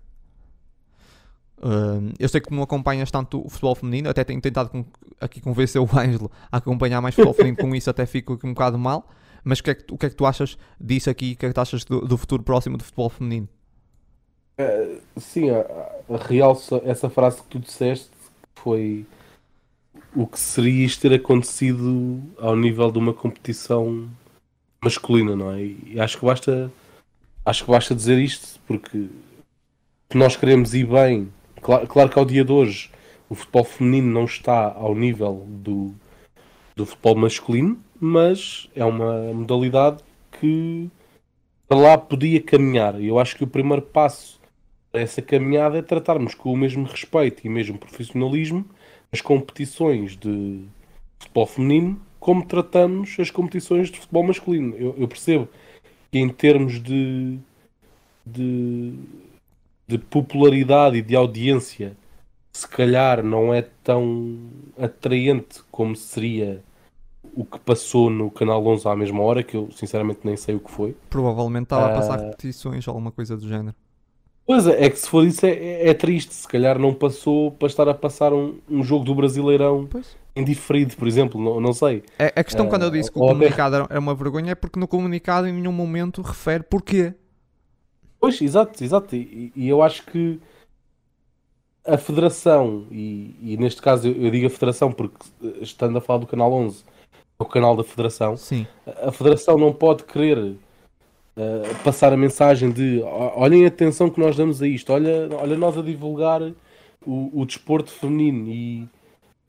Uh, eu sei que não acompanhas tanto o futebol feminino, até tenho tentado com, aqui convencer o (laughs) Ângelo a acompanhar mais futebol feminino, com isso até fico aqui um bocado mal. Mas o que, é que, o que é que tu achas disso aqui? O que é que tu achas do, do futuro próximo do futebol feminino? Uh, sim, realça essa frase que tu disseste foi o que seria isto ter acontecido ao nível de uma competição masculina, não é? E acho que basta acho que basta dizer isto porque nós queremos ir bem. Claro, claro que ao dia de hoje o futebol feminino não está ao nível do, do futebol masculino, mas é uma modalidade que para lá podia caminhar. E eu acho que o primeiro passo para essa caminhada é tratarmos com o mesmo respeito e mesmo profissionalismo as competições de futebol feminino como tratamos as competições de futebol masculino. Eu, eu percebo que em termos de, de, de popularidade e de audiência, se calhar não é tão atraente como seria o que passou no Canal 11 à mesma hora, que eu sinceramente nem sei o que foi. Provavelmente estava a passar uh... repetições ou alguma coisa do género. Pois é, é que se for isso é, é, é, triste. Se calhar não passou para estar a passar um, um jogo do Brasileirão pois. Indiferido, por exemplo, não, não sei. É, a questão uh, quando eu disse que o comunicado era, era uma vergonha é porque no comunicado em nenhum momento refere porquê. Pois, exato, exato. E, e eu acho que a Federação, e, e neste caso eu, eu, digo a Federação porque estando a falar do Canal 11, é o canal da Federação, Sim. a Federação não pode querer uh, passar a mensagem de olhem a atenção que nós damos a isto, olha, olha nós a divulgar o, o desporto feminino e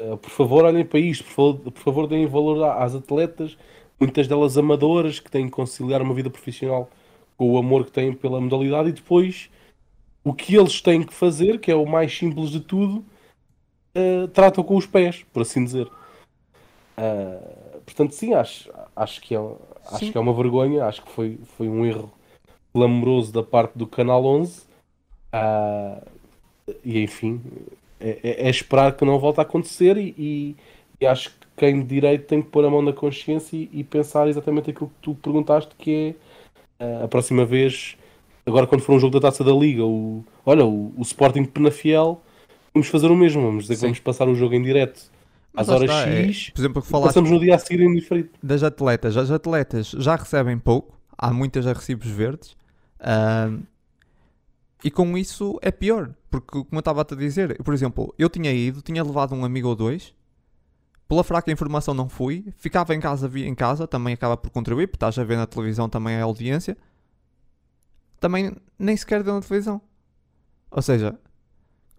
uh, por favor olhem para isto, por favor, por favor deem valor às atletas, muitas delas amadoras que têm que conciliar uma vida profissional com o amor que têm pela modalidade e depois o que eles têm que fazer, que é o mais simples de tudo, uh, tratam com os pés, por assim dizer. Uh, portanto, sim, acho, acho que é, Acho Sim. que é uma vergonha, acho que foi, foi um erro clamoroso da parte do Canal 11. Uh, e enfim, é, é, é, esperar que não volte a acontecer. E, e, e, acho que quem de direito tem que pôr a mão na consciência e, e pensar exatamente aquilo que tu perguntaste: que é uh, a próxima vez, agora quando for um jogo da taça da Liga, o, olha, o, o Sporting Penafiel, vamos fazer o mesmo, vamos dizer Sim. que vamos passar o jogo em direto às horas está, X, é, por exemplo, falaste passamos no dia a seguir em diferente. Das atletas, as atletas já recebem pouco, há muitas a recibos verdes, uh, e com isso é pior, porque como eu estava a te dizer, por exemplo, eu tinha ido, tinha levado um amigo ou dois, pela fraca informação não fui, ficava em casa, via em casa, também acaba por contribuir, porque estás a ver na televisão também a audiência, também nem sequer deu na televisão. Ou seja,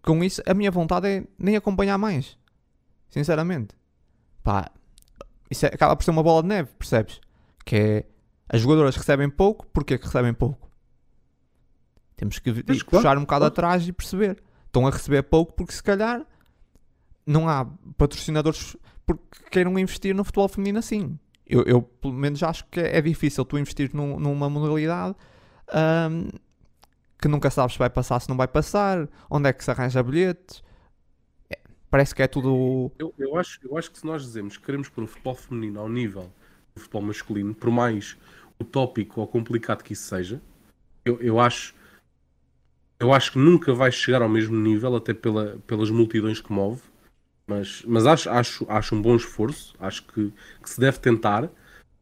com isso a minha vontade é nem acompanhar mais. Sinceramente. Pá, isso é- acaba por ser uma bola de neve, percebes? Que é as jogadoras recebem pouco, porquê que recebem pouco? Temos que Mas, puxar claro, um bocado claro. atrás e perceber. Estão a receber pouco porque se calhar não há patrocinadores porque queiram investir no futebol feminino assim. Eu, eu, pelo menos acho que é difícil tu investir num- numa modalidade ahm, que nunca sabes se vai passar, se não vai passar, onde é que se arranja bilhetes. É, parece que é tudo. Eu, eu, acho, eu acho que se nós dizemos que queremos pôr o futebol feminino ao nível do futebol masculino, por mais utópico ou complicado que isso seja, eu, eu acho eu acho que nunca vai chegar ao mesmo nível, até pela, pelas multidões que move, mas, mas acho, acho, acho um bom esforço, acho que, que se deve tentar.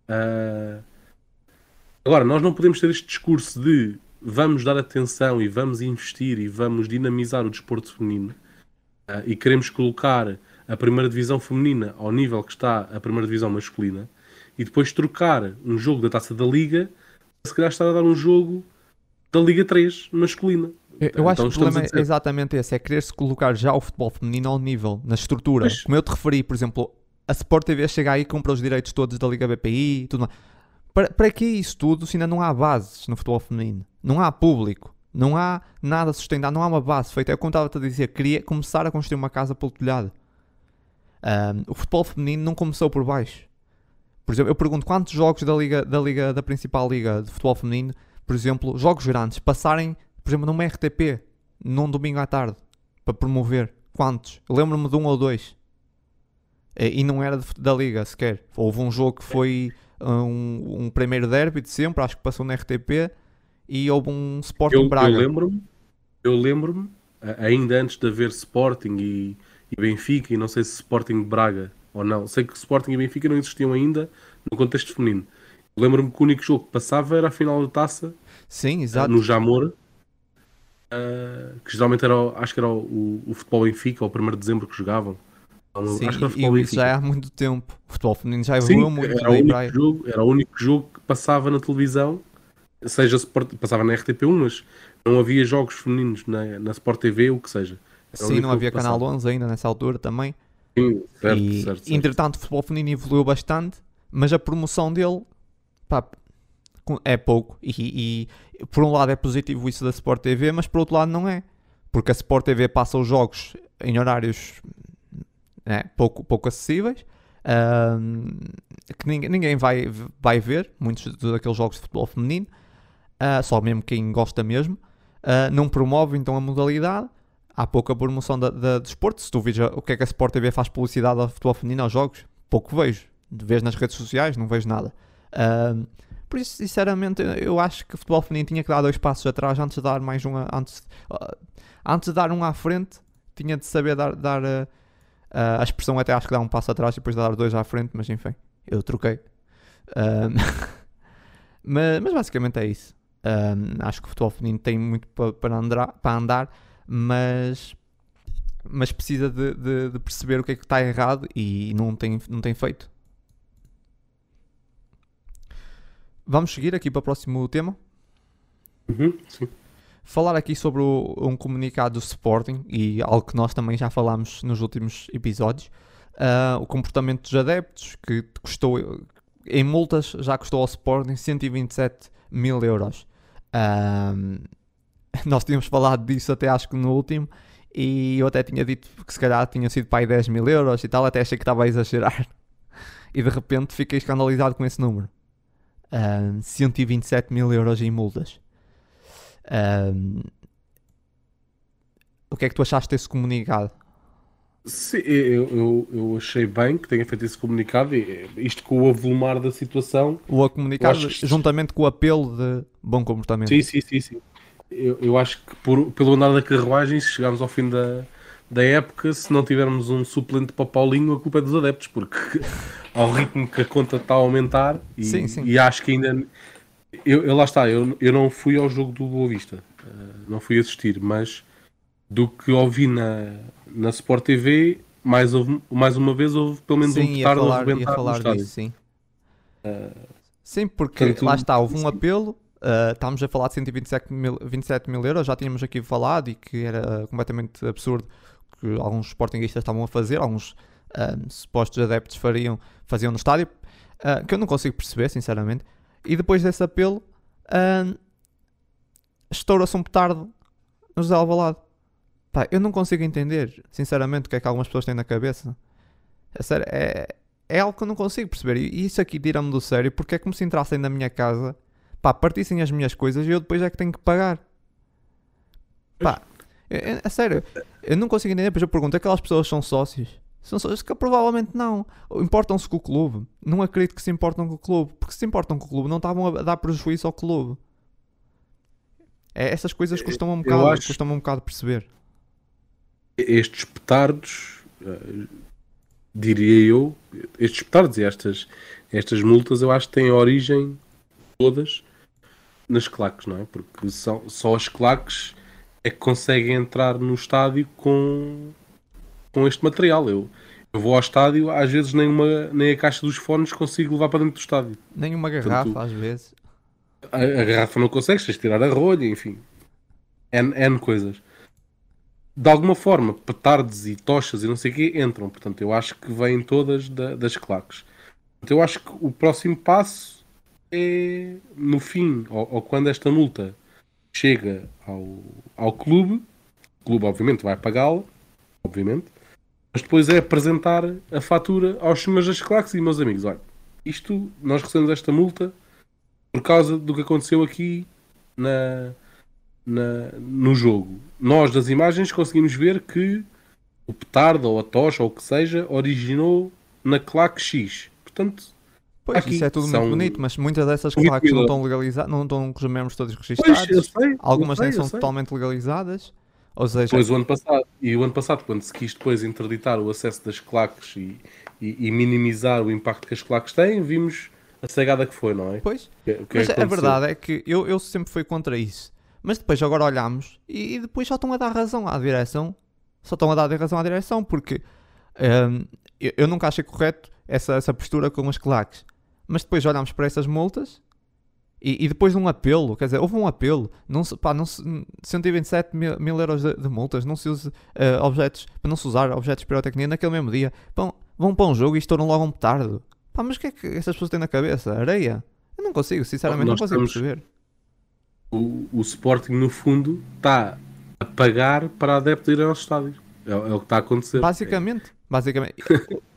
Ah, Agora, nós não podemos ter este discurso de vamos dar atenção e vamos investir e vamos dinamizar o desporto feminino ah, e queremos colocar a primeira divisão feminina ao nível que está a primeira divisão masculina e depois trocar um jogo da taça da Liga se calhar estar a dar um jogo da Liga 3 masculina. Eu, eu acho Então que o problema é dizer- exatamente esse: é querer-se colocar já o futebol feminino ao nível, na estrutura. Como eu te referi, por exemplo, a Sport TV chega aí e compra os direitos todos da Liga BPI e tudo mais. Para, para que isso tudo se ainda não há bases no futebol feminino? Não há público, não há nada sustentado, não há uma base feita. É como estava a dizer, queria começar a construir uma casa pelo telhado. Ahm, o futebol feminino não começou por baixo. Por exemplo, eu pergunto quantos jogos da liga, da liga da principal liga de futebol feminino, por exemplo, jogos grandes, passarem, por exemplo, numa RTP, num domingo à tarde, para promover. Quantos? Eu lembro-me de um ou dois. E e não era de da liga sequer. Houve um jogo que foi um, um primeiro derby de sempre, acho que passou na RTP, e houve um Sporting Eu, eu Braga. lembro-me, eu lembro-me, ainda antes de haver Sporting e, e Benfica, e não sei se Sporting Braga ou não, sei que Sporting e Benfica não existiam ainda no contexto feminino. Eu Lembro-me que o único jogo que passava era a final da taça Sim, exato. no Jamor, ah, que geralmente era, acho que era o, o futebol Benfica, ou o 1 de dezembro que jogavam. Não, Sim, acho que era o e futebol isso já é Benfica. há muito tempo. O futebol feminino já Sim, evoluiu muito. era, o único jogo, era o único jogo que passava na televisão, seja passava na RTP1, mas não havia jogos femininos na, na Sport TV, o que seja. Era Sim, não havia Canal passava. 11 ainda nessa altura também. Sim, certo, e, certo, certo. entretanto, o futebol feminino evoluiu bastante, mas a promoção dele pá, é pouco. E, e, por um lado é positivo isso da Sport TV, mas por outro lado não é. Porque a Sport TV passa os jogos em horários né, pouco, pouco acessíveis. que ninguém, ninguém vai, vai ver muitos daqueles jogos de futebol feminino, ah, só mesmo quem gosta mesmo. Ah, não promove então a modalidade, há pouca promoção da, da, do desporto. Se tu vês o que é que a Sport TV faz publicidade ao futebol feminino aos jogos, pouco vejo. Vês nas redes sociais, não vejo nada. Ahm, por isso, sinceramente, eu acho que o futebol feminino tinha que dar dois passos atrás antes de dar mais um. Antes, ah, antes de dar um à frente, tinha de saber dar. dar ah, a expressão até acho que dá um passo atrás e depois dar dois à frente, mas enfim, eu troquei. Ahm, (laughs) mas, mas basicamente é isso. Ahm, acho que o futebol feminino tem muito pa- para andar, para andar mas, mas precisa de, de- de perceber o que é que está errado e não tem, não tem feito. Vamos seguir aqui para o próximo tema. Uhum, sim. Falar aqui sobre o- um comunicado do Sporting e algo que nós também já falámos nos últimos episódios. Ah, o comportamento dos adeptos, que custou em multas já custou ao Sporting 127 mil euros. Ahm, (laughs) nós tínhamos falado disso até acho que no último e eu até tinha dito que se calhar tinha sido para aí 10 mil euros e tal, até achei que estava a exagerar (laughs) e de repente fiquei escandalizado com esse número. Ahm, 127 mil euros em multas. Ahm, o que é que tu achaste desse comunicado? Sim, eu, eu, eu achei bem que tenha feito esse comunicado e eh, isto com o avolumar da situação. O comunicado que- juntamente com o apelo de bom comportamento. Sim, sim, sim, sim. Eu, eu acho que por, pelo andar da carruagem, se chegarmos ao fim da, da época, se não tivermos um suplente para Paulinho, a culpa é dos adeptos, porque (laughs) ao ritmo que a conta está a aumentar e, Sim, sim. e acho que ainda. Eu, eu- lá está, eu, eu não fui ao jogo do Boa Vista, eh, não fui assistir, mas do que ouvi na, na Sport TV, mais, houve- mais uma vez houve pelo menos um Sim, ia petardo a falar, ia rebentar falar disso, sim. sim, porque portanto, lá está, houve um sim. apelo, ah, estávamos a falar de 127 mil, 27 mil euros, já tínhamos aqui falado e que era completamente absurdo que alguns sportinguistas estavam a fazer, alguns um, supostos adeptos fariam, faziam no estádio, uh, que eu não consigo perceber, sinceramente. E depois desse apelo, uh, estoura-se um petardo no José Alvalade. Pá, eu não consigo entender, sinceramente, o que é que algumas pessoas têm na cabeça. É, sério, é, é algo que eu não consigo perceber. E isso aqui tira-me do sério, porque é como se entrassem na minha casa, pá, partissem as minhas coisas e eu depois é que tenho que pagar. Pá, é, é, é sério, eu não consigo entender. Depois eu pergunto: aquelas pessoas são sócios? São sócios que provavelmente não. Importam-se com o clube. Não acredito que se importam com o clube. Porque se importam com o clube, não estavam a dar prejuízo ao clube. É, essas coisas custam um bocado, acho... custam um bocado perceber. Estes petardos, uh, diria eu, estes petardos e estas, estas multas, eu acho que têm origem todas nas claques, não é? Porque são, só as claques é que conseguem entrar no estádio com, com este material. Eu, eu vou ao estádio, às vezes nem, uma, nem a caixa dos fones consigo levar para dentro do estádio. Nem uma garrafa, Portanto, às vezes. A, a, garrafa não consegues, tens de tirar a rolha, enfim. N, N coisas. De alguma forma, petardes e tochas e não sei o quê entram. Portanto, eu acho que vêm todas da, das claques. Eu acho que o próximo passo é no fim, ou, ou quando esta multa chega ao, ao clube, o clube obviamente vai pagá-la, obviamente, mas depois é apresentar a fatura aos senhores das claques e meus amigos, olha, isto, nós recebemos esta multa por causa do que aconteceu aqui na, na, no jogo. Nós das imagens conseguimos ver que o petardo ou a tocha ou o que seja originou na claque X. Portanto, Pois, Aqui isso é tudo muito bonito, mas muitas dessas claques não estão legalizadas, não estão com os membros todos registados. Pois, sei, Algumas nem são totalmente legalizadas. Ou seja... Pois o ano passado, e o ano passado, quando se quis depois interditar o acesso das claques e, e, e minimizar o impacto que as claques têm, vimos a cegada que foi, não é? Pois, que, que mas é a verdade é que eu, eu sempre fui contra isso. Mas depois agora olhamos e, e, depois só estão a dar razão à direção. Só estão a dar razão à direção porque um, eu, eu, nunca achei correto essa, essa postura com as claques mas depois olhamos para essas multas e, e, depois de um apelo, quer dizer, houve um apelo, não se, pá, não se, 127 mil, mil euros de, de, multas, não se use uh, objetos, para não se usar objetos de pirotecnia naquele mesmo dia. Pão, vão para um jogo e estouram logo um petardo. Pá, mas o que é que essas pessoas têm na cabeça? Areia? Eu não consigo, sinceramente, Nós não consigo perceber. O, o Sporting, no fundo, está a pagar para adeptos ir ao estádio. É, é, o que está a acontecer. Basicamente. Basicamente,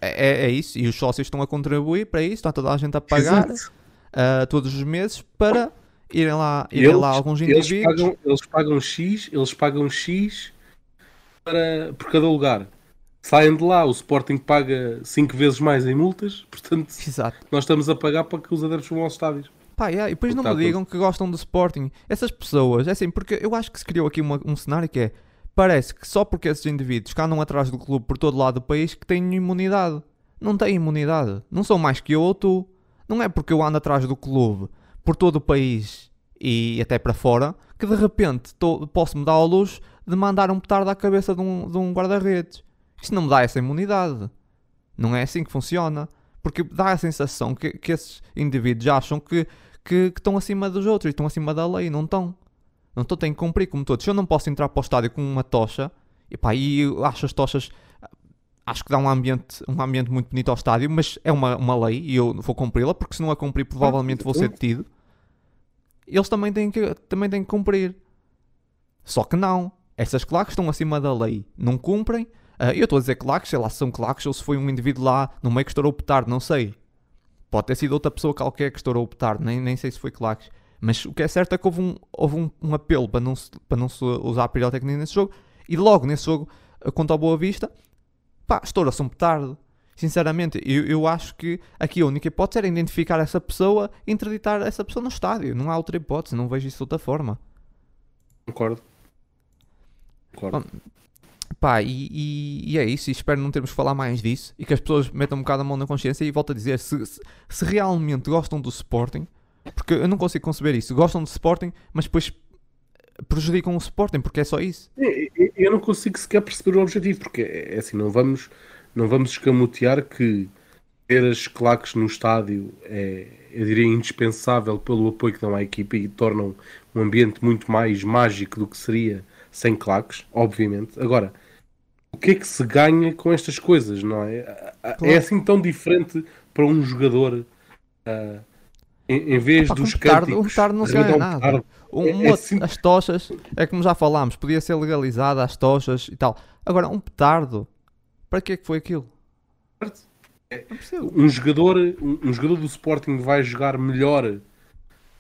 é, é, é, isso. E os sócios estão a contribuir para isso, está toda a gente a pagar uh, todos os meses para irem lá, irem eles, lá alguns indivíduos. Eles pagam, eles pagam X, eles pagam X para, por cada lugar. Saem de lá, o Sporting paga 5 vezes mais em multas, portanto, Exato. nós estamos a pagar para que os adeptos vão aos estádios. Pá, yeah, e depois não me digam que gostam do Sporting. Essas pessoas, é assim, porque eu acho que se criou aqui uma, um cenário que é Parece que só porque esses indivíduos que andam atrás do clube por todo lado do país que têm imunidade. Não têm imunidade. Não são mais que eu ou tu. Não é porque eu ando atrás do clube por todo o país e até para fora que de repente posso me dar ao luxo de mandar um petardo à cabeça de um, de um guarda-redes. Isso não me dá essa imunidade. Não é assim que funciona. Porque dá a sensação que, que esses indivíduos acham que, que, que estão acima dos outros e estão acima da lei. Não estão. Não estou, tenho que cumprir como todos. Se eu não posso entrar para o estádio com uma tocha, e pá, e acho as tochas, acho que dá um ambiente, um ambiente muito bonito ao estádio, mas é uma, uma lei e eu vou cumpri-la, porque se não a cumprir, provavelmente vou ser detido. Eles também têm que, também têm que cumprir. Só que não. Essas claques estão acima da lei. Não cumprem. Uh, eu estou a dizer claques, sei lá se são claques ou se foi um indivíduo lá no meio que estourou o petardo, não sei. Pode ter sido outra pessoa qualquer que estourou o petardo, nem, nem sei se foi claques. Mas o que é certo é que houve um, houve um, um apelo para não, se, para não se usar a pirotecnia nesse jogo. E logo nesse jogo, contra o Boa Vista, pá, estoura-se um petardo. Sinceramente, eu, eu acho que aqui a única hipótese era identificar essa pessoa e interditar essa pessoa no estádio. Não há outra hipótese, não vejo isso de outra forma. Concordo. Concordo. Bom, pá, e, e, e, é isso. E espero não termos que falar mais disso e que as pessoas metam um bocado a mão na consciência. E volto a dizer: se, se, se realmente gostam do Sporting, porque eu não consigo conceber isso. Gostam de Sporting, mas depois prejudicam o Sporting, porque é só isso. Eu não consigo sequer perceber o objetivo, porque é assim, não vamos, não vamos escamotear que ter as claques no estádio é, eu diria, indispensável pelo apoio que dão à equipa e tornam um ambiente muito mais mágico do que seria sem claques, obviamente. Agora, que é que se ganha com estas coisas, não é? Claro. É assim tão diferente para um jogador uh, em, em, vez Opa, dos um petardo, um petardo não se ganha nada. Um, é, é. As tochas, é como já falámos, podia ser legalizada as tochas e tal. Agora, um petardo, para que é que foi aquilo? É, um jogador, um, um jogador do Sporting vai jogar melhor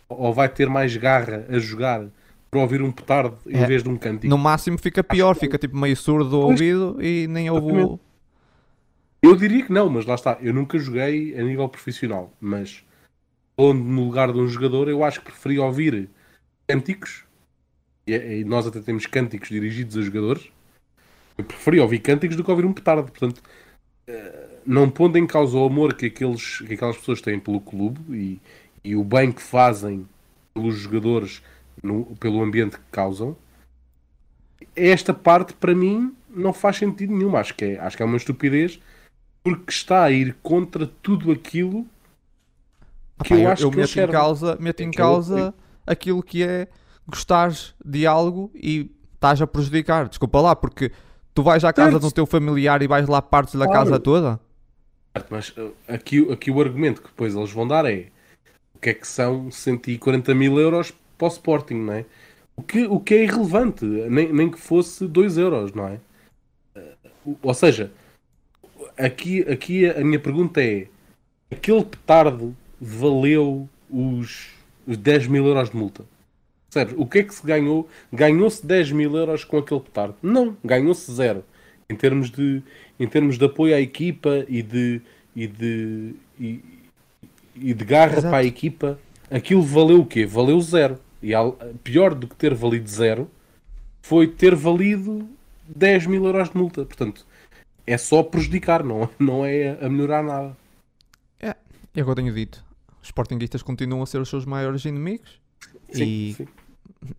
ou vai ter mais garra a jogar para ouvir um petardo em é, vez de um cântico. No máximo fica pior, fica tipo meio surdo do ouvido e nem ouve o... Eu diria que não, mas lá está. Eu nunca joguei a nível profissional, mas onde no lugar de um jogador eu acho que preferia ouvir cânticos e, nós até temos cânticos dirigidos a jogadores. Eu preferia ouvir cânticos do que ouvir um petardo. Portanto, eh, não pondo em causa o amor que, aqueles, que aquelas pessoas têm pelo clube e, e o bem que fazem pelos jogadores no, pelo ambiente que causam, esta parte para mim não faz sentido nenhum. Acho que é, acho que é uma estupidez porque está a ir contra tudo aquilo que eu, eu acho eu que meto em causa, meto em causa aquilo que é gostar de algo e estás a prejudicar. Desculpa lá, porque tu vais à casa certo. do teu familiar e vais lá partes da claro. casa toda. Mas uh, aqui, aqui o argumento que depois eles vão dar é o que é que são 140 mil euros para o Sporting, não é? O que, o que é irrelevante, nem, nem que fosse 2 euros, não é? Ou seja, aqui, aqui a minha pergunta é: aquele petardo valeu os, os 10 mil euros de multa? Sério, o que é que se ganhou? Ganhou-se 10 mil euros com aquele petardo? Não, ganhou-se zero. Em termos de, em termos de apoio à equipa e de, e de, e, e de garra Exato. para a equipa, aquilo valeu o quê? Valeu zero. E pior do que ter valido zero foi ter valido 10 mil euros de multa. Portanto, é só prejudicar, não, não é a melhorar nada. É, é o que eu tenho dito. Os sportinguistas continuam a ser os seus maiores inimigos sim, e sim.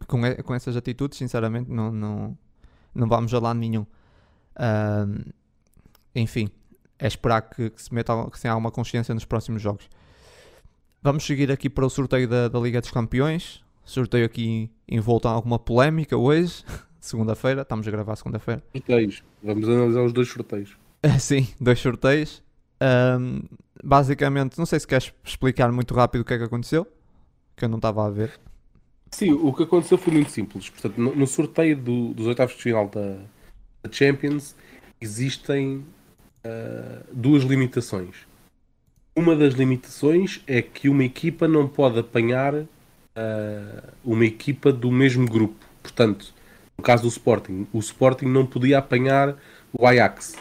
Com, com essas atitudes, sinceramente, não, não, não vamos a lado nenhum. Uh, enfim, é esperar que, que, se meta que se tenha alguma consciência nos próximos jogos. Vamos seguir aqui para o sorteio da, da Liga dos Campeões. Sorteio aqui envolto em alguma polémica hoje, (laughs) segunda-feira. Estamos a gravar segunda-feira. Sorteios. Vamos analisar os dois sorteios. (laughs) Sim, dois sorteios. Um, basicamente, não sei se queres explicar muito rápido o que é que aconteceu, que eu não estava a ver. Sim, o que aconteceu foi muito simples. Portanto, no, no sorteio do, dos oitavos de final da, da Champions existem uh, duas limitações. Uma das limitações é que uma equipa não pode apanhar uh, uma equipa do mesmo grupo. Portanto, no caso do Sporting, o Sporting não podia apanhar o Ajax.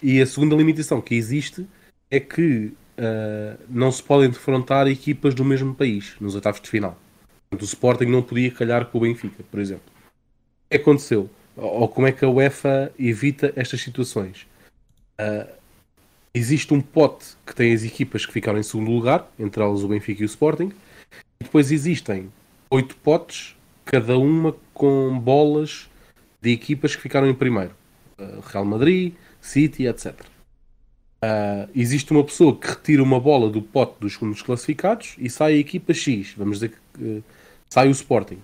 E a segunda limitação que existe é que uh, não se podem defrontar equipas do mesmo país nos oitavos de final. O Sporting não podia calhar com o Benfica, por exemplo. O que aconteceu? Ou como é que a UEFA evita estas situações? Uh, existe um pote que tem as equipas que ficaram em segundo lugar, entre elas o Benfica e o Sporting, e depois existem oito potes, cada uma com bolas de equipas que ficaram em primeiro. Uh, Real Madrid, City, etc. Uh, existe uma pessoa que retira uma bola do pote dos segundos classificados e sai a equipa X. Vamos dizer que uh, sai o Sporting.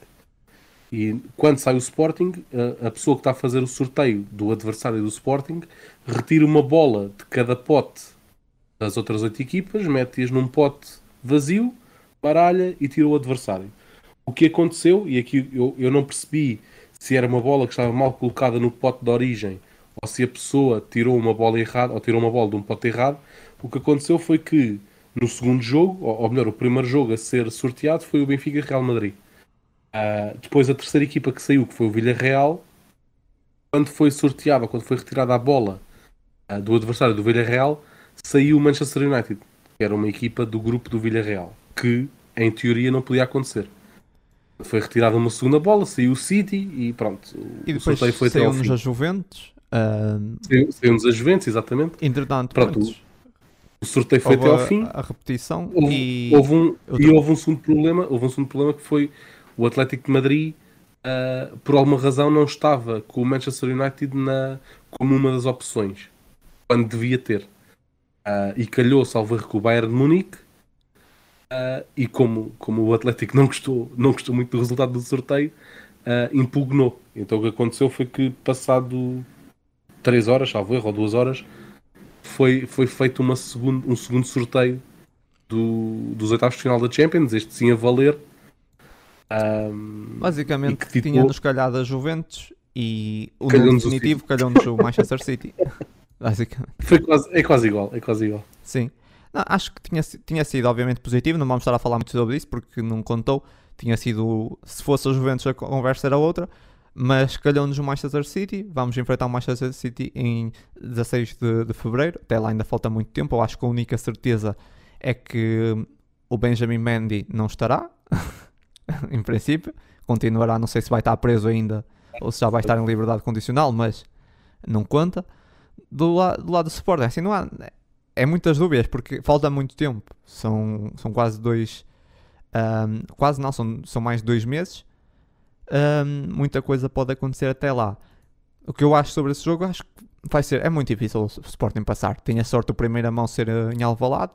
E quando sai o Sporting, a pessoa que está a fazer o sorteio do adversário do Sporting retira uma bola de cada pote das outras oito equipas, mete-as num pote vazio, baralha e tira o adversário. O que aconteceu, e aqui eu, eu não percebi se era uma bola que estava mal colocada no pote de origem ou se a pessoa tirou uma bola errada ou tirou uma bola de um pote errado, o que aconteceu foi que no segundo jogo, ou, ou melhor, o primeiro jogo a ser sorteado foi o Benfica Real Madrid. Uh, depois a terceira equipa que saiu, que foi o Villarreal, quando foi sorteada, quando foi retirada a bola uh, do adversário do Villarreal, saiu o Manchester United, que era uma equipa do grupo do Villarreal, que em teoria não podia acontecer. Foi retirada uma segunda bola, saiu o City e pronto. E depois o foi saiu-nos a Juventus. Uh... Saiu-nos a Juventus, exatamente. Entretanto, pronto, o sorteio foi até ao fim. A, repetição houve, e... Houve um, e houve um segundo problema. Houve um segundo problema que foi o Atlético de Madrid, uh, por alguma razão, não estava com o Manchester United na, como uma das opções, quando devia ter. Uh, e calhou, salvo erro, com o Bayern de Munique. Uh, e como, como o Atlético não gostou, não gostou muito do resultado do sorteio, impugnou. Então o que aconteceu foi que, passado 3 horas, salvo erro, ou 2 horas, foi, foi feito uma segundo, um segundo sorteio do, dos oitavos de final da Champions, este sim a valer. Um, Basicamente, que, tipo, tinha-nos calhado a Juventus e o nome definitivo calhou-nos o (laughs) Manchester City. (laughs) Basicamente. Foi quase, é quase igual, é quase igual. Sim. Não, acho que tinha, tinha sido obviamente positivo, não vamos estar a falar muito sobre isso porque não contou. Tinha sido, se fosse a Juventus a conversa era outra, mas calhou-nos o Manchester City. Vamos enfrentar o Manchester City em 16 de, de Fevereiro. Até lá ainda falta muito tempo. Eu acho que a única certeza é que o Benjamin Mendy não estará, (laughs) em princípio. Continuará, não sei se vai estar preso ainda ou se já vai estar em liberdade condicional, mas não conta. Do, la do lado do Sporting, assim, não há. É muitas dúvidas porque falta muito tempo. São, são quase dois. Um, quase não, são, são mais de dois meses. Um, muita coisa pode acontecer até lá. O que eu acho sobre esse jogo, acho que vai ser. É muito difícil o Sporting passar. Tenho a sorte do primeiro mão ser eh, em Alvalade,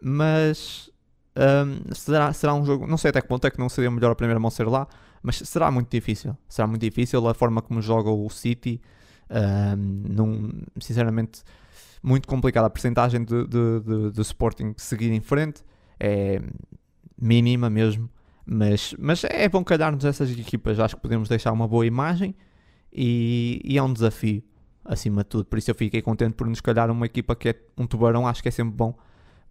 mas um, será, será um jogo. Não sei até que ponto é que não seria melhor a primeira mão ser lá, mas será muito difícil. Será muito difícil a forma como joga o City. Um, num, sinceramente, muito complicada. A de, de, de Sporting seguir em frente é mínima mesmo. Mas, mas é bom calhar-nos essas equipas. Acho que podemos deixar uma boa imagem e, e, é um desafio acima de tudo. Por isso eu fiquei contente por nos calhar uma equipa que é um tubarão. Acho que é sempre bom.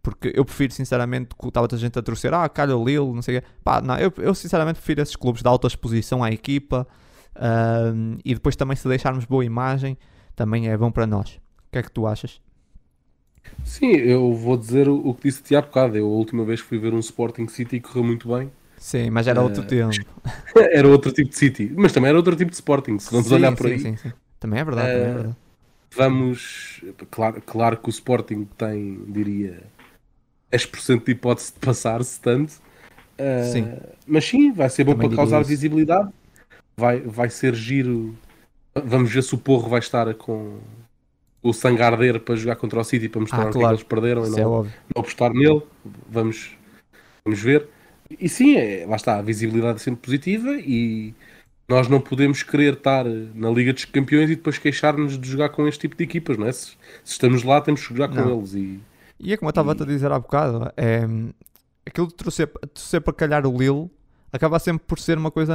Porque eu prefiro, sinceramente, que estava a gente a torcer, ah, calha o Lille, não sei o quê. Pá, não, eu, eu sinceramente prefiro esses clubes de alta exposição à equipa uh, e depois também se deixarmos boa imagem, também é bom para nós. O que é que tu achas? Sim, eu vou dizer o, que disse te há bocado. Eu a última vez que fui ver um Sporting City correu muito bem. Sim, mas era outro uh, tempo. (laughs) era outro tipo de City, mas também era outro tipo de Sporting, se vamos sim, olhar por sim, aí. Sim, sim. Também é verdade, uh, também é ah, verdade. Vamos, claro, claro que o Sporting tem, diria, 10% de hipótese de passar-se tanto. Uh, sim. Mas sim, vai ser bom também para causar isso. visibilidade. Vai, vai ser giro. Vamos ver se o Porro vai estar com o sangue arder para jogar contra o City para mostrar ah, claro. que eles perderam e não, é não apostar nele. Vamos, vamos ver. E sim, é, lá está, a visibilidade é sempre positiva e nós não podemos querer estar na Liga dos Campeões e depois queixar-nos de jogar com este tipo de equipas, não é? Se, se estamos lá, temos que jogar não. com eles. E, e é como eu estava e... a dizer há bocado, é, aquilo de torcer, torcer para calhar o Lille acaba sempre por ser uma coisa.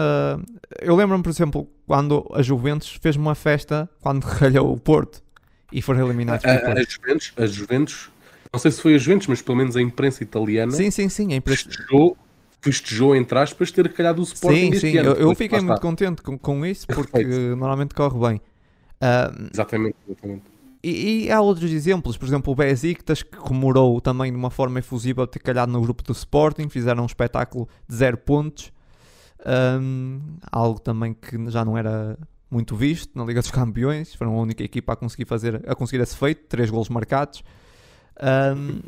Eu lembro-me, por exemplo, quando a Juventus fez uma festa quando (laughs) calhou o Porto e foram eliminados a, a, a Juventus, a Juventus, não sei se foi a Juventus, mas pelo menos a imprensa italiana. Sim, sim, sim. A imprensa... festejou, festejou entre aspas, ter calhado o Sporting. Sim, sim. Ano, eu, eu fiquei muito contente com, com isso porque normalmente corre bem. Uh, exatamente, exatamente. E, e, há outros exemplos, por exemplo, o Besiktas que comemorou também de uma forma efusiva ter calhado no grupo do Sporting, fizeram um espetáculo de zero pontos, um, algo também que já não era muito visto na Liga dos Campeões, foram a única equipa a conseguir fazer, a conseguir esse feito, três golos marcados. Um,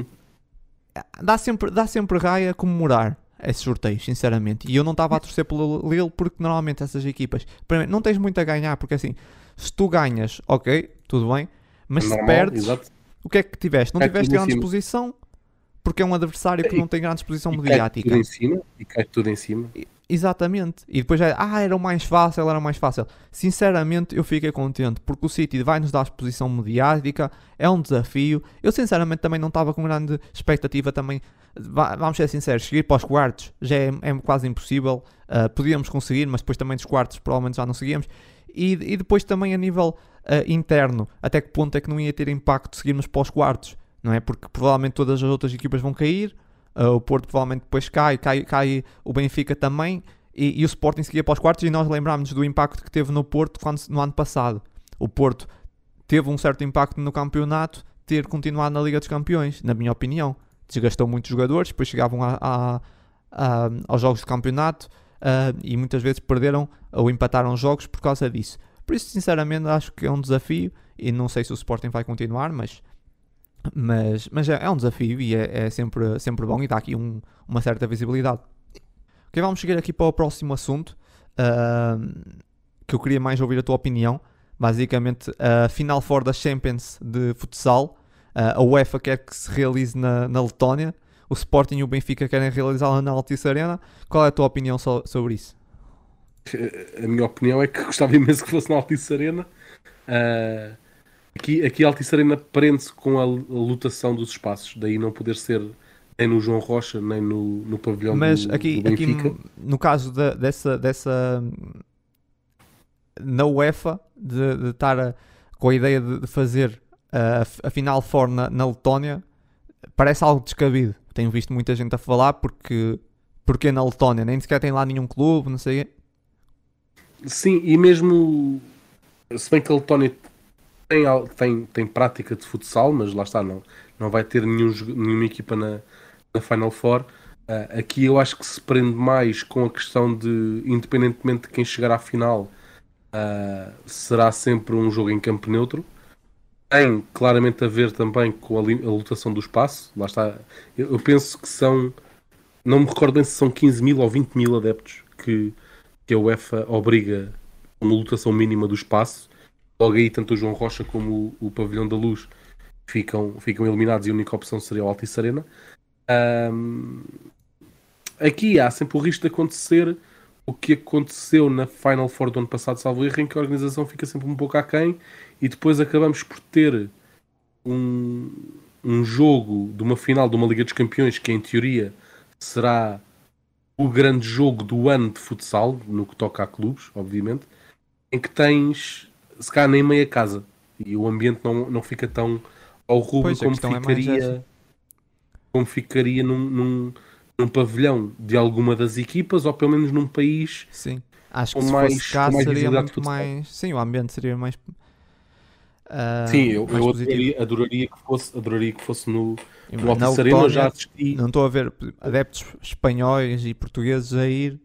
(laughs) dá, sempre, dá sempre raia comemorar esses sorteios, sinceramente. E eu não estava a torcer pelo Lille porque normalmente essas equipas, primeiro, não tens muito a ganhar, porque assim, se tu ganhas, ok, tudo bem, mas Normal, se perdes, exato. o que é que tiveste? Não cai tiveste grande exposição, porque é um adversário que e, não tem grande exposição mediática. Cai tudo em cima, e cai tudo em cima. E, exatamente. E depois é, ah, era o mais fácil, era o mais fácil. Sinceramente, eu fiquei contente, porque o City vai nos dar exposição mediática, é um desafio. Eu, sinceramente, também não estava com grande expectativa também. Vamos ser sinceros, seguir para os quartos já é, é quase impossível. Uh, podíamos conseguir, mas depois também dos quartos provavelmente já não seguíamos. E, e depois também a nível uh, interno, até que ponto é que não ia ter impacto seguirmos para os quartos, não é? Porque provavelmente todas as outras equipas vão cair, uh, o Porto provavelmente depois cai, cai, cai o Benfica também, e, e o Sporting seguia para os quartos, e nós lembramos do impacto que teve no Porto quando, no ano passado. O Porto teve um certo impacto no campeonato, ter continuado na Liga dos Campeões, na minha opinião. Desgastou muitos jogadores, depois chegavam a, a, a, aos jogos de campeonato uh, e muitas vezes perderam ou empataram jogos por causa disso. Por isso, sinceramente, acho que é um desafio e não sei se o Sporting vai continuar, mas, mas, mas é, é um desafio e é, é, sempre, sempre bom e dá aqui um, uma certa visibilidade. Ok, vamos chegar aqui para o próximo assunto uh, que eu queria mais ouvir a tua opinião. Basicamente, a Final Four da Champions de futsal. Uh, a UEFA quer que se realize na, na Letónia. O Sporting e o Benfica querem realizá-la na Altice Arena. Qual é a tua opinião so sobre isso? a minha opinião é que gostava imenso que fosse na Altice Arena. Uh, Aqui, aqui a Altice Arena prende-se com a, lotação dos espaços, daí não poder ser nem no João Rocha, nem no, no pavilhão Mas do, aqui, do aqui Benfica. no caso da- dessa, dessa na UEFA de, de estar a- com a ideia de, de fazer a, a Final Four na, na Letónia parece algo descabido. Tenho visto muita gente a falar porque porque na Letónia nem sequer tem lá nenhum clube, não sei. Sim, e mesmo se bem que a Letónia tem, tem, tem prática de futsal, mas lá está, não, não vai ter nenhum, nenhuma equipa na, na Final Four. Ah, aqui eu acho que se prende mais com a questão de, independentemente de quem chegar à final, ah, será sempre um jogo em campo neutro. Tem claramente a ver também com a, a lotação do espaço. Lá está, eu, eu penso que são, não me recordo bem se são 15 mil ou 20 mil adeptos que, que a UEFA obriga uma lotação mínima do espaço. Logo aí, tanto o João Rocha como o, o Pavilhão da Luz ficam, ficam eliminados e a única opção seria o Altice Arena. Ahm, aqui há sempre o risco de acontecer o que aconteceu na Final Four do ano passado, salvo erro, em que a organização fica sempre um pouco aquém e depois acabamos por ter um, um jogo de uma final de uma Liga dos Campeões que, em teoria, será o grande jogo do ano de futsal, no que toca a clubes, obviamente, em que tens, se calhar, nem meia casa e o ambiente não, não fica tão ao rubro como é ficaria, essa. como ficaria num, num, num pavilhão de alguma das equipas ou pelo menos num país. Sim. Acho que se mais- fosse cá mais seria muito mais. Sim, o ambiente seria mais. ah, Sim, eu, eu adoraria, adoraria que fosse, adoraria que fosse no, no já assisti, Não estou a ver adeptos espanhóis e portugueses a ir.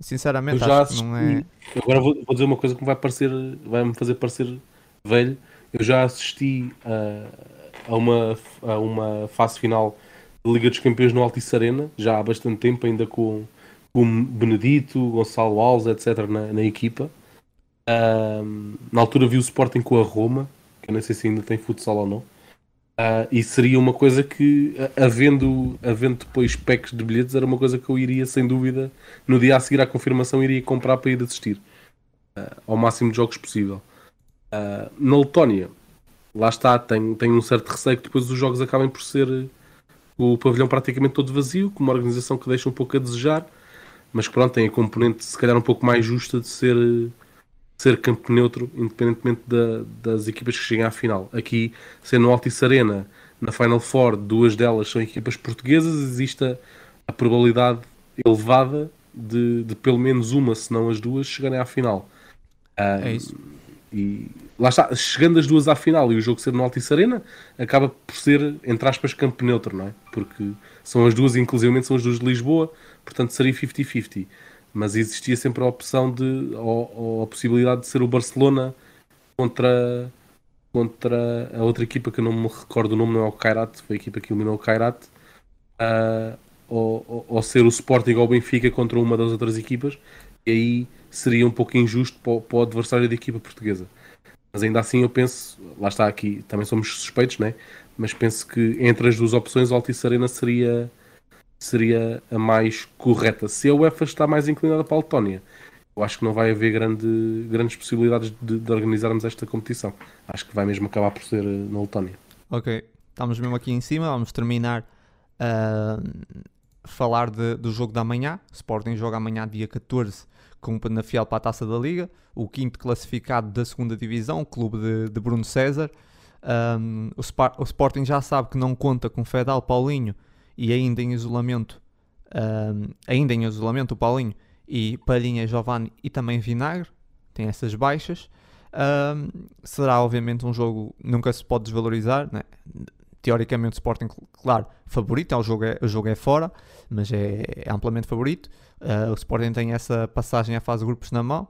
Sinceramente, Eu já acho que não é. assisti- Agora vou, vou dizer uma coisa que me vai parecer, vai-me fazer parecer velho. Eu já assisti a, a uma, a uma fase final da Liga dos Campeões no Altice Arena, já há bastante tempo, ainda com com Benedito, Gonçalo Alves, etc. na, na equipa. Ahm, na altura vi o Sporting com a Roma, que eu não sei se ainda tem futsal ou não. Ah, e seria uma coisa que, havendo, havendo depois packs de bilhetes, era uma coisa que eu iria, sem dúvida, no dia a seguir à confirmação, iria comprar para ir assistir ah, ao máximo de jogos possível. Ah, na Letónia, lá está, tem, tem um certo receio que depois os jogos acabem por ser o pavilhão praticamente todo vazio, com uma organização que deixa um pouco a desejar, mas que pronto, tem a componente se calhar um pouco mais justa de ser, ser campo neutro, independentemente da- das equipas que cheguem à final. Aqui, sendo no Altice Arena, na Final Four, duas delas são equipas portuguesas, existe a, a probabilidade elevada de, de pelo menos uma, se não as duas, chegarem à final. Ah, É isso. e lá está, chegando as duas à final e o jogo ser no Altice Arena, acaba por ser, entre aspas, campo neutro, não é? Porque são as duas, inclusive são as duas de Lisboa, portanto seria 50-50. Mas existia sempre a opção de, ou, ou a possibilidade de ser o Barcelona contra, contra a outra equipa que eu não me recordo o nome, não é o Kairat, foi a equipa que eliminou o Kairat, ah, ou, ou, ou ser o Sporting ou o Benfica contra uma das outras equipas, e aí seria um pouco injusto para, o- para o adversário da equipa portuguesa. Mas ainda assim eu penso, lá está aqui, também somos suspeitos, né? mas penso que entre as duas opções a Altice Arena seria, seria a mais correta. Se a UEFA está mais inclinada para a Letónia, eu acho que não vai haver grande, grandes possibilidades de, de organizarmos esta competição. Acho que vai mesmo acabar por ser eh, na Letónia. Ok, estamos mesmo aqui em cima. Vamos terminar a falar de- do jogo da manhã. O Sporting joga amanhã, dia 14, com o Penafiel para a taça da Liga. O quinto classificado da segunda Divisão, o clube de, de Bruno César. Um, o, Spa- o Sporting já sabe que não conta com Fedal, Paulinho e ainda em isolamento, um, ainda em isolamento o Paulinho e Palhinha, Giovanni e também Vinagre. Tem essas baixas. Um, será obviamente um jogo nunca se pode desvalorizar, né? teoricamente o Sporting, claro, favorito, é, o, jogo é, o jogo é fora, mas é, é amplamente favorito. Uh, o Sporting tem essa passagem à fase de grupos na mão.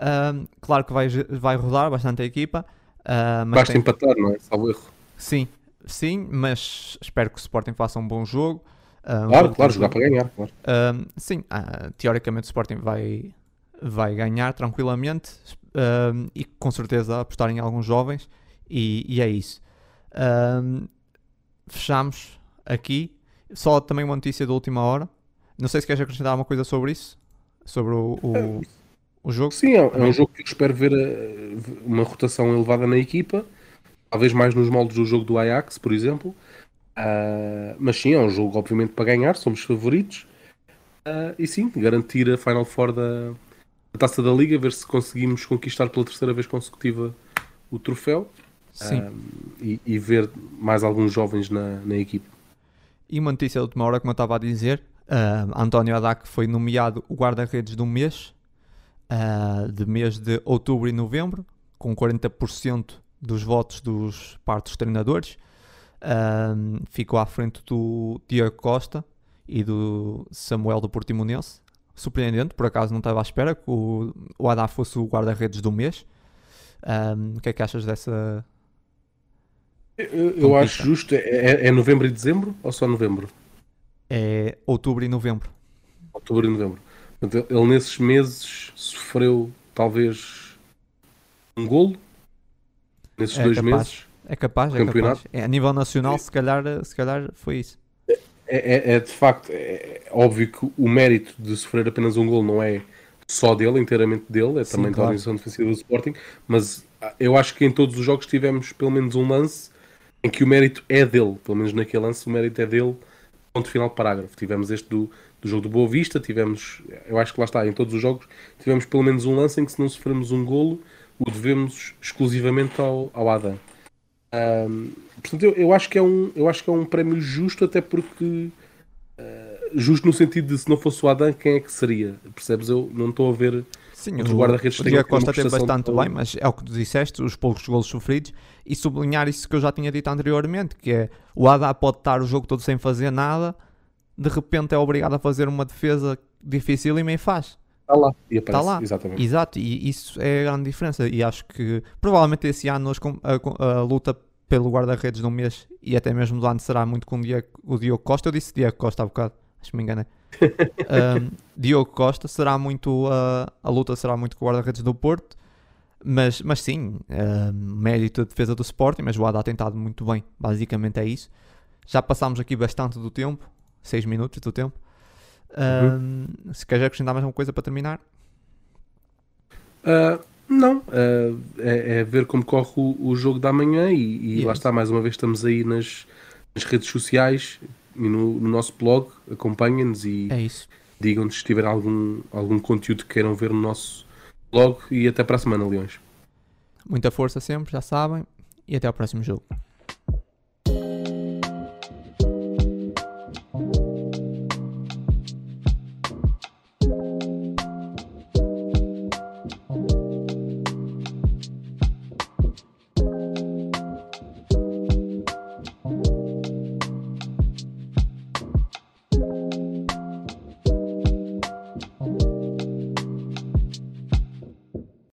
Um, claro que vai, vai rodar bastante a equipa, uh, Basta tem- empatar, não é? Salvo erro. sim, sim, mas espero que o Sporting faça um bom jogo. uh, um Claro, jogo claro, jogar para ganhar. Claro. um, sim, ah, teoricamente o Sporting vai, vai ganhar tranquilamente um, e com certeza apostar em alguns jovens e, e é isso. Fechamos aqui. Só também uma notícia da última hora. Não sei se queres acrescentar alguma coisa sobre isso, sobre o, o, o jogo. Sim, é, é um jogo que eu espero ver uma rotação elevada na equipa. Talvez mais nos moldes do jogo do Ajax, por exemplo. Uh, mas sim, é um jogo obviamente para ganhar, somos favoritos. Uh, e sim, garantir a Final Four da, da Taça da Liga, ver se conseguimos conquistar pela terceira vez consecutiva o troféu. Sim. Uh, e, e, ver mais alguns jovens na, na equipe. E uma notícia da última hora, como eu estava a dizer, António Haddad foi nomeado o guarda-redes do mês, de mês de outubro e novembro, com 40% dos votos dos partes treinadores. ficou à frente do Diego Costa e do Samuel do Portimonense. Surpreendente, por acaso não estava à espera que o, o Haddad fosse o guarda-redes do mês. Um, o que é que achas dessa. Eu, eu acho justo. É, é, novembro e dezembro ou só novembro? É outubro e novembro. Outubro e novembro. ele nesses meses sofreu talvez um golo nesses é dois capaz. meses. É capaz, é capaz. É, a nível nacional, se calhar, se calhar foi isso. É, é, é de facto é, óbvio que o mérito de sofrer apenas um gol não é só dele, inteiramente dele, é Sim, também claro. da organização defensiva do Sporting, mas ah, eu acho que em todos os jogos tivemos pelo menos um lance em que o mérito é dele, pelo menos naquele lance o mérito é dele, ponto final parágrafo. Tivemos este do, do jogo do Boa Vista, tivemos, eu acho que lá está, em todos os jogos tivemos pelo menos um lance em que se não sofremos um golo, o devemos exclusivamente ao, ao Adam. Um, portanto, eu, eu, acho que é um, eu acho que é um prémio justo, até porque uh, justo no sentido de se não fosse o Adam, quem é que seria? Percebes? Eu não estou a ver Sim, os guarda-redes. O Diego Costa teve bastante bem, mas é o que tu disseste, os poucos golos sofridos, e sublinhar isso que eu já tinha dito anteriormente, que é o Adam pode estar o jogo todo sem fazer nada, de repente é obrigado a fazer uma defesa difícil e meio faz. Está lá. E aparece, está lá. Exatamente. Exato, e isso é a grande diferença. E acho que provavelmente esse ano a, a, a luta pelo guarda-redes no mês e até mesmo do ano será muito com o Diego, o Diogo Costa. Eu disse Diego Costa há bocado, acho que me enganei. (laughs) um, Diogo Costa será muito uh, a luta será muito com o guarda-redes do Porto. Mas, mas sim, uh, mérito de defesa do Sporting, mas o Haddad tem estado muito bem, basicamente é isso. Já passámos aqui bastante do tempo, 6 minutos do tempo. Uhum. se queres acrescentar mais alguma coisa para terminar? Uh, não, uh, é, é, ver como corre o, o jogo da manhã e, e lá está, mais uma vez estamos aí nas, nas redes sociais e no, no nosso blog, acompanhem-nos e é digam-nos se tiver algum, algum conteúdo que queiram ver no nosso blog e até para a semana, Leões. Muita força sempre, já sabem, e até ao próximo jogo.